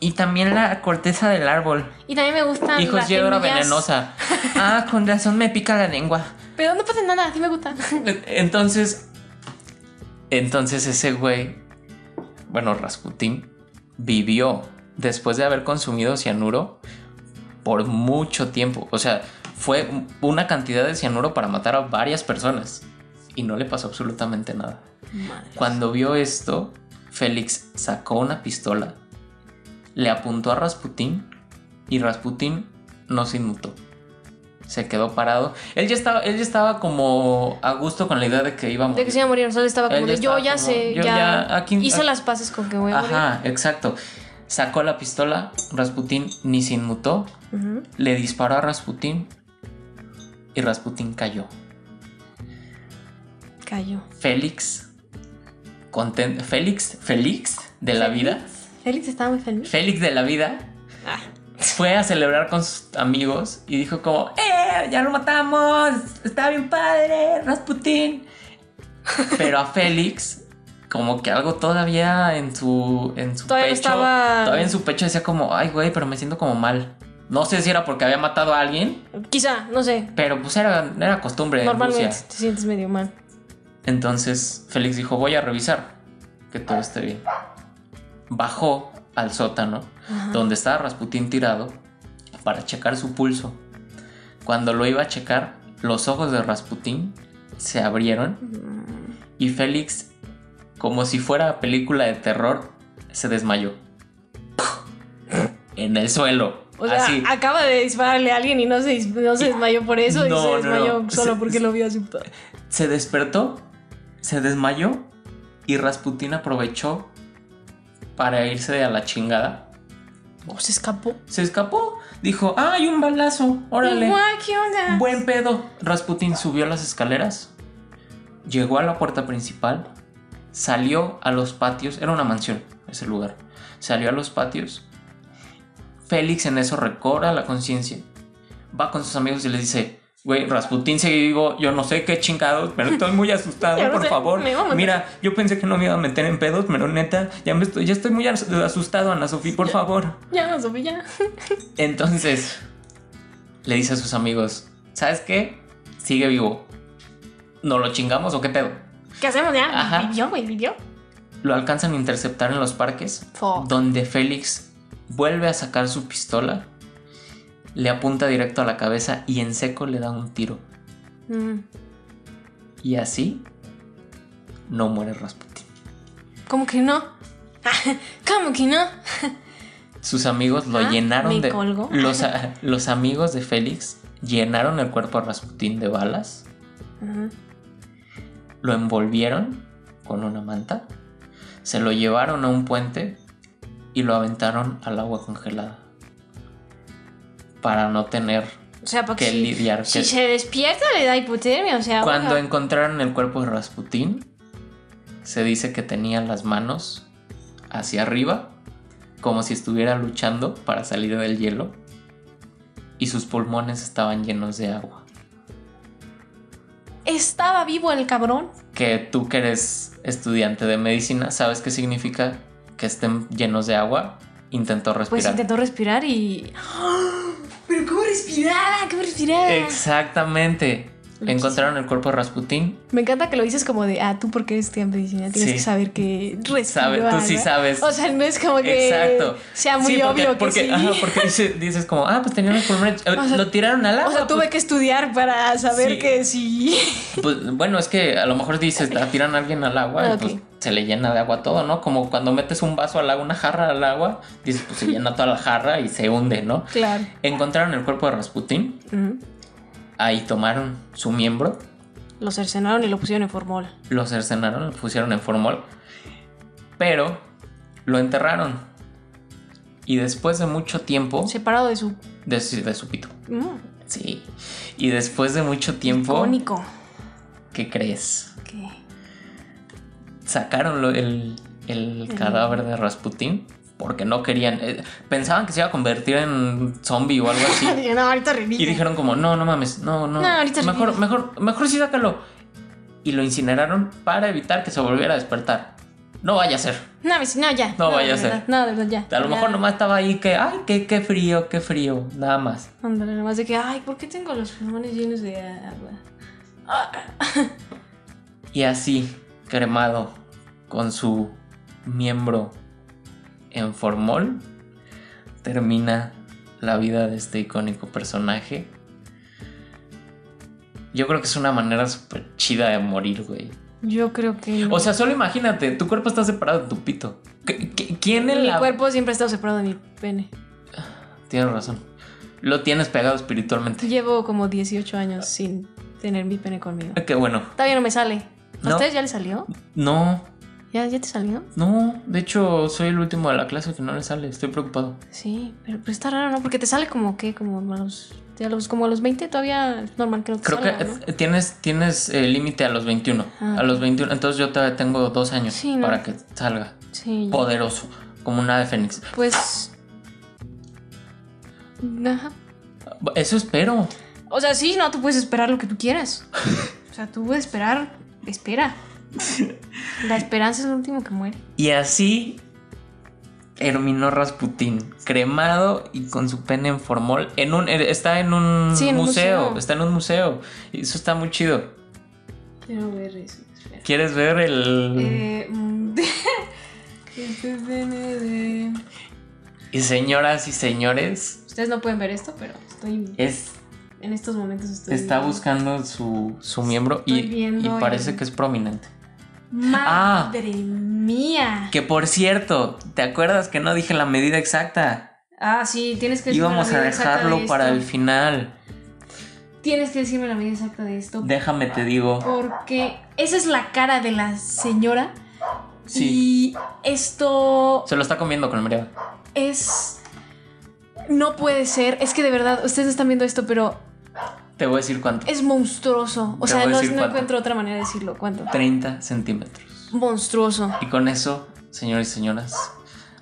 [SPEAKER 1] Y también la corteza del árbol.
[SPEAKER 2] Y también me gustan
[SPEAKER 1] Hijos, las semillas. venenosa. ah, con razón me pica la lengua.
[SPEAKER 2] Pero no pasa nada, sí me gusta.
[SPEAKER 1] Entonces. Entonces ese güey. Bueno, Rasputín. Vivió después de haber consumido cianuro por mucho tiempo. O sea, fue una cantidad de cianuro para matar a varias personas. Y no le pasó absolutamente nada. Cuando vio esto, Félix sacó una pistola, le apuntó a Rasputín y Rasputín no se inmutó. Se quedó parado. Él ya estaba, él ya estaba como a gusto con la idea de que iba a
[SPEAKER 2] morir. De que se iba a morir. O sea, él estaba como yo ya sé, ya, hice las paces con que voy a morir.
[SPEAKER 1] Ajá, exacto. Sacó la pistola, Rasputín ni se inmutó, le disparó a Rasputín y Rasputín cayó.
[SPEAKER 2] Cayó.
[SPEAKER 1] Félix, contento, Félix, Félix de la vida.
[SPEAKER 2] Félix estaba muy feliz.
[SPEAKER 1] Félix de la vida. Ah. Fue a celebrar con sus amigos y dijo como, ¡eh! ¡Ya lo matamos! ¡Está bien padre! Rasputín. Pero a Félix como que algo todavía en su, en su pecho. Todavía en su pecho decía como, ay, güey, pero me siento como mal. No sé si era porque había matado a alguien.
[SPEAKER 2] Quizá, no sé.
[SPEAKER 1] Pero pues era, era costumbre.
[SPEAKER 2] Normalmente te sientes medio mal.
[SPEAKER 1] Entonces Félix dijo, voy a revisar que todo esté bien. Bajó al sótano, donde estaba Rasputín tirado, para checar su pulso. Cuando lo iba a checar, los ojos de Rasputín se abrieron y Félix como si fuera película de terror, se desmayó. en el suelo.
[SPEAKER 2] O sea, acaba de dispararle a alguien y no se, desmayó por eso, y se desmayó solo porque lo vio así.
[SPEAKER 1] Se despertó, se desmayó y Rasputin aprovechó para irse a la chingada.
[SPEAKER 2] ¿O se escapó?
[SPEAKER 1] Se escapó. Dijo, ah, hay un balazo, órale.
[SPEAKER 2] ¿qué onda?
[SPEAKER 1] Buen pedo. Rasputin subió las escaleras, llegó a la puerta principal salió a los patios, era una mansión ese lugar, salió a los patios. Félix en eso recobra la conciencia, va con sus amigos y les dice, güey, Rasputín sigue vivo, yo no sé qué chingados, pero estoy muy asustado, por favor. Mira, yo pensé que no me iba a meter en pedos, pero neta, ya, me estoy, ya estoy muy asustado, Ana Sofía, por favor.
[SPEAKER 2] Ya, Ana Sofía, ya.
[SPEAKER 1] Entonces, le dice a sus amigos, ¿sabes qué? Sigue vivo. ¿No lo chingamos o qué pedo?
[SPEAKER 2] ¿Qué hacemos ya? Vivió, güey, vivió.
[SPEAKER 1] Lo alcanzan a interceptar en los parques, donde Félix vuelve a sacar su pistola, le apunta directo a la cabeza y en seco le da un tiro. Mm. Y así no muere Rasputin.
[SPEAKER 2] ¿Cómo que no? ¿Cómo que no?
[SPEAKER 1] Sus amigos lo ah, llenaron de. Los, los, amigos de Félix llenaron el cuerpo a Rasputin de balas lo envolvieron con una manta, se lo llevaron a un puente y lo aventaron al agua congelada. Para no tener que lidiar.
[SPEAKER 2] Si se despierta le da hipotermia, o sea.
[SPEAKER 1] Cuando encontraron el cuerpo de Rasputín, se dice que tenía las manos hacia arriba, como si estuviera luchando para salir del hielo. y sus pulmones estaban llenos de agua.
[SPEAKER 2] ¿Estaba vivo el cabrón?
[SPEAKER 1] Que tú que eres estudiante de medicina, ¿sabes qué significa que estén llenos de agua? Intentó
[SPEAKER 2] Pues
[SPEAKER 1] respirar.
[SPEAKER 2] intentó respirar y. ¿Pero cómo respiraba? ¿Cómo respiraba?
[SPEAKER 1] Exactamente. Encontraron el cuerpo de Rasputín.
[SPEAKER 2] Me encanta que lo dices como de, ah, tú porque eres estudiante de medicina, tienes
[SPEAKER 1] Sí.
[SPEAKER 2] que saber que
[SPEAKER 1] Sabe- tú sí
[SPEAKER 2] agua".
[SPEAKER 1] sabes.
[SPEAKER 2] O sea, no es como que
[SPEAKER 1] Exacto.
[SPEAKER 2] sea muy
[SPEAKER 1] Sí, porque,
[SPEAKER 2] obvio que
[SPEAKER 1] porque,
[SPEAKER 2] sí.
[SPEAKER 1] ajá, porque dice- dices como, ah, pues tenían pulmones. eh,
[SPEAKER 2] O sea,
[SPEAKER 1] lo tiraron al agua.
[SPEAKER 2] O sea, tuve
[SPEAKER 1] pues,
[SPEAKER 2] que estudiar para saber
[SPEAKER 1] Sí.
[SPEAKER 2] que sí.
[SPEAKER 1] pues, bueno, es que a lo mejor dices, "Ah, tiran a alguien al agua y pues se le llena de agua todo, ¿no? Como cuando metes un vaso al agua, una jarra al agua, dices, pues se llena toda la jarra y se hunde, ¿no?
[SPEAKER 2] Claro.
[SPEAKER 1] Encontraron el cuerpo de Rasputín,
[SPEAKER 2] Ujú.
[SPEAKER 1] Ahí tomaron su miembro,
[SPEAKER 2] Lo cercenaron y lo pusieron en formol.
[SPEAKER 1] lo cercenaron, lo pusieron en formol, pero lo enterraron. Y después de mucho tiempo,
[SPEAKER 2] Separado de su.
[SPEAKER 1] de, su- de su pito.
[SPEAKER 2] Mm,
[SPEAKER 1] Sí. Y después de mucho tiempo,
[SPEAKER 2] icónico.
[SPEAKER 1] ¿qué crees?
[SPEAKER 2] ¿Qué?
[SPEAKER 1] Sacaron el, el cadáver de Rasputín porque no querían. eh, pensaban que se iba a convertir en zombie o algo así.
[SPEAKER 2] No, ahorita revive.
[SPEAKER 1] y dijeron como, no, no mames, no, no.
[SPEAKER 2] No, ahorita
[SPEAKER 1] mejor,
[SPEAKER 2] revive.
[SPEAKER 1] mejor, mejor sí sácalo. Y lo incineraron para evitar que se volviera a despertar. No vaya a ser.
[SPEAKER 2] No, no, ya.
[SPEAKER 1] No vaya a ser.
[SPEAKER 2] No, de verdad, ya.
[SPEAKER 1] A lo
[SPEAKER 2] Ya.
[SPEAKER 1] mejor nomás estaba ahí que, ay, qué, qué frío, qué frío, nada más.
[SPEAKER 2] Ándale, nomás de que, ay, ¿por qué tengo los pulmones llenos de agua?
[SPEAKER 1] Y así, cremado, con su miembro en formol, termina la vida de este icónico personaje. Yo creo que es una manera súper chida de morir, güey.
[SPEAKER 2] Yo creo que.
[SPEAKER 1] O sea, solo imagínate, tu cuerpo está separado de tu pito. ¿Qué- qué- ¿Quién en
[SPEAKER 2] mi
[SPEAKER 1] la...
[SPEAKER 2] cuerpo siempre ha estado separado de mi pene.
[SPEAKER 1] Tienes razón. Lo tienes pegado espiritualmente.
[SPEAKER 2] Llevo como 18 años sin tener mi pene conmigo.
[SPEAKER 1] Qué bueno.
[SPEAKER 2] Todavía no me sale. ¿A
[SPEAKER 1] No.
[SPEAKER 2] ustedes ya les salió?
[SPEAKER 1] No,
[SPEAKER 2] ¿Ya, ¿Ya te salió?
[SPEAKER 1] no. De hecho, soy el último de la clase que no le sale. Estoy preocupado.
[SPEAKER 2] Sí, pero, pero está raro, ¿no? Porque te sale como que, como a los, a los, como a los 20 todavía es normal que no te
[SPEAKER 1] Creo
[SPEAKER 2] salga,
[SPEAKER 1] que
[SPEAKER 2] ¿no?
[SPEAKER 1] tienes, tienes eh, límite a los 21.
[SPEAKER 2] Ah,
[SPEAKER 1] A los 21. Entonces yo todavía tengo dos años
[SPEAKER 2] Sí, ¿no?
[SPEAKER 1] para que salga.
[SPEAKER 2] Sí.
[SPEAKER 1] Poderoso. Como un ave fénix.
[SPEAKER 2] Pues. Ajá.
[SPEAKER 1] Eso espero.
[SPEAKER 2] O sea, sí, no, tú puedes esperar lo que tú quieras. O sea, tú puedes esperar. Espera. La esperanza es lo último que muere.
[SPEAKER 1] Y así terminó Rasputín. Cremado y con su pene en formol. En un, eh, está en un,
[SPEAKER 2] Sí, en un
[SPEAKER 1] museo,
[SPEAKER 2] museo.
[SPEAKER 1] Está en un museo. Y eso está muy chido.
[SPEAKER 2] Quiero ver eso. Espera.
[SPEAKER 1] ¿Quieres ver el...?
[SPEAKER 2] Eh, mm, este pene de-
[SPEAKER 1] Y señoras y señores,
[SPEAKER 2] Ustedes no pueden ver esto, pero estoy.
[SPEAKER 1] es,
[SPEAKER 2] En estos momentos estoy.
[SPEAKER 1] está buscando su, su miembro y,
[SPEAKER 2] Estoy
[SPEAKER 1] y parece
[SPEAKER 2] el-
[SPEAKER 1] que es prominente.
[SPEAKER 2] Madre mía.
[SPEAKER 1] Que por cierto, ¿te acuerdas que no dije la medida exacta?
[SPEAKER 2] Ah, sí, tienes que decirme
[SPEAKER 1] Íbamos
[SPEAKER 2] la
[SPEAKER 1] a
[SPEAKER 2] medida exacta
[SPEAKER 1] dejarlo
[SPEAKER 2] de
[SPEAKER 1] para el final.
[SPEAKER 2] Tienes que decirme la medida exacta de esto.
[SPEAKER 1] Déjame te digo.
[SPEAKER 2] Porque esa es la cara de la señora.
[SPEAKER 1] Sí.
[SPEAKER 2] Y esto
[SPEAKER 1] Se lo está comiendo con el mirada.
[SPEAKER 2] es. No puede ser. Es que de verdad, ustedes están viendo esto, pero
[SPEAKER 1] Te voy a decir cuánto.
[SPEAKER 2] es monstruoso. O
[SPEAKER 1] Te
[SPEAKER 2] sea, no, encuentro otra manera de decirlo. ¿Cuánto?
[SPEAKER 1] 30 centímetros.
[SPEAKER 2] Monstruoso.
[SPEAKER 1] Y con eso, señores y señoras,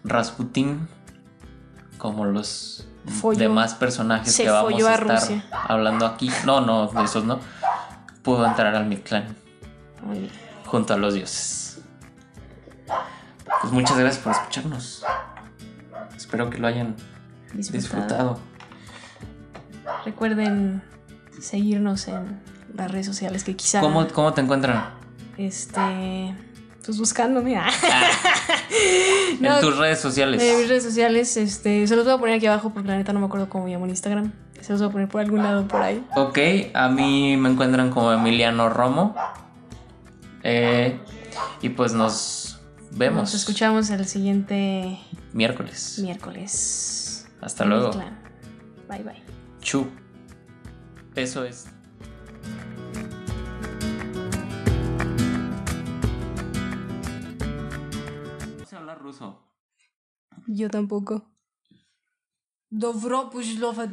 [SPEAKER 1] Rasputín, como los
[SPEAKER 2] Folló.
[SPEAKER 1] demás personajes
[SPEAKER 2] Se
[SPEAKER 1] que vamos a,
[SPEAKER 2] a
[SPEAKER 1] estar
[SPEAKER 2] Rusia.
[SPEAKER 1] hablando aquí, no, no, de esos no, pudo entrar al Mictlán junto a los dioses. Pues muchas gracias por escucharnos. Espero que lo hayan
[SPEAKER 2] Disfrutado.
[SPEAKER 1] disfrutado.
[SPEAKER 2] Recuerden seguirnos en las redes sociales que quizá.
[SPEAKER 1] ¿Cómo, cómo te encuentran?
[SPEAKER 2] Este. Pues buscándome. ah.
[SPEAKER 1] en
[SPEAKER 2] No,
[SPEAKER 1] tus redes sociales.
[SPEAKER 2] En mis redes sociales, este, se los voy a poner aquí abajo porque la neta no me acuerdo cómo me llamo en Instagram. Se los voy a poner por algún lado por ahí.
[SPEAKER 1] Ok, a mí me encuentran como Emiliano Romo. Eh, y pues nos vemos
[SPEAKER 2] Nos escuchamos el siguiente
[SPEAKER 1] miércoles.
[SPEAKER 2] miércoles.
[SPEAKER 1] Hasta
[SPEAKER 2] En
[SPEAKER 1] luego.
[SPEAKER 2] Bye bye.
[SPEAKER 1] Chu. Eso es. No sé hablar ruso.
[SPEAKER 2] Yo tampoco. Dobro, pues lo va.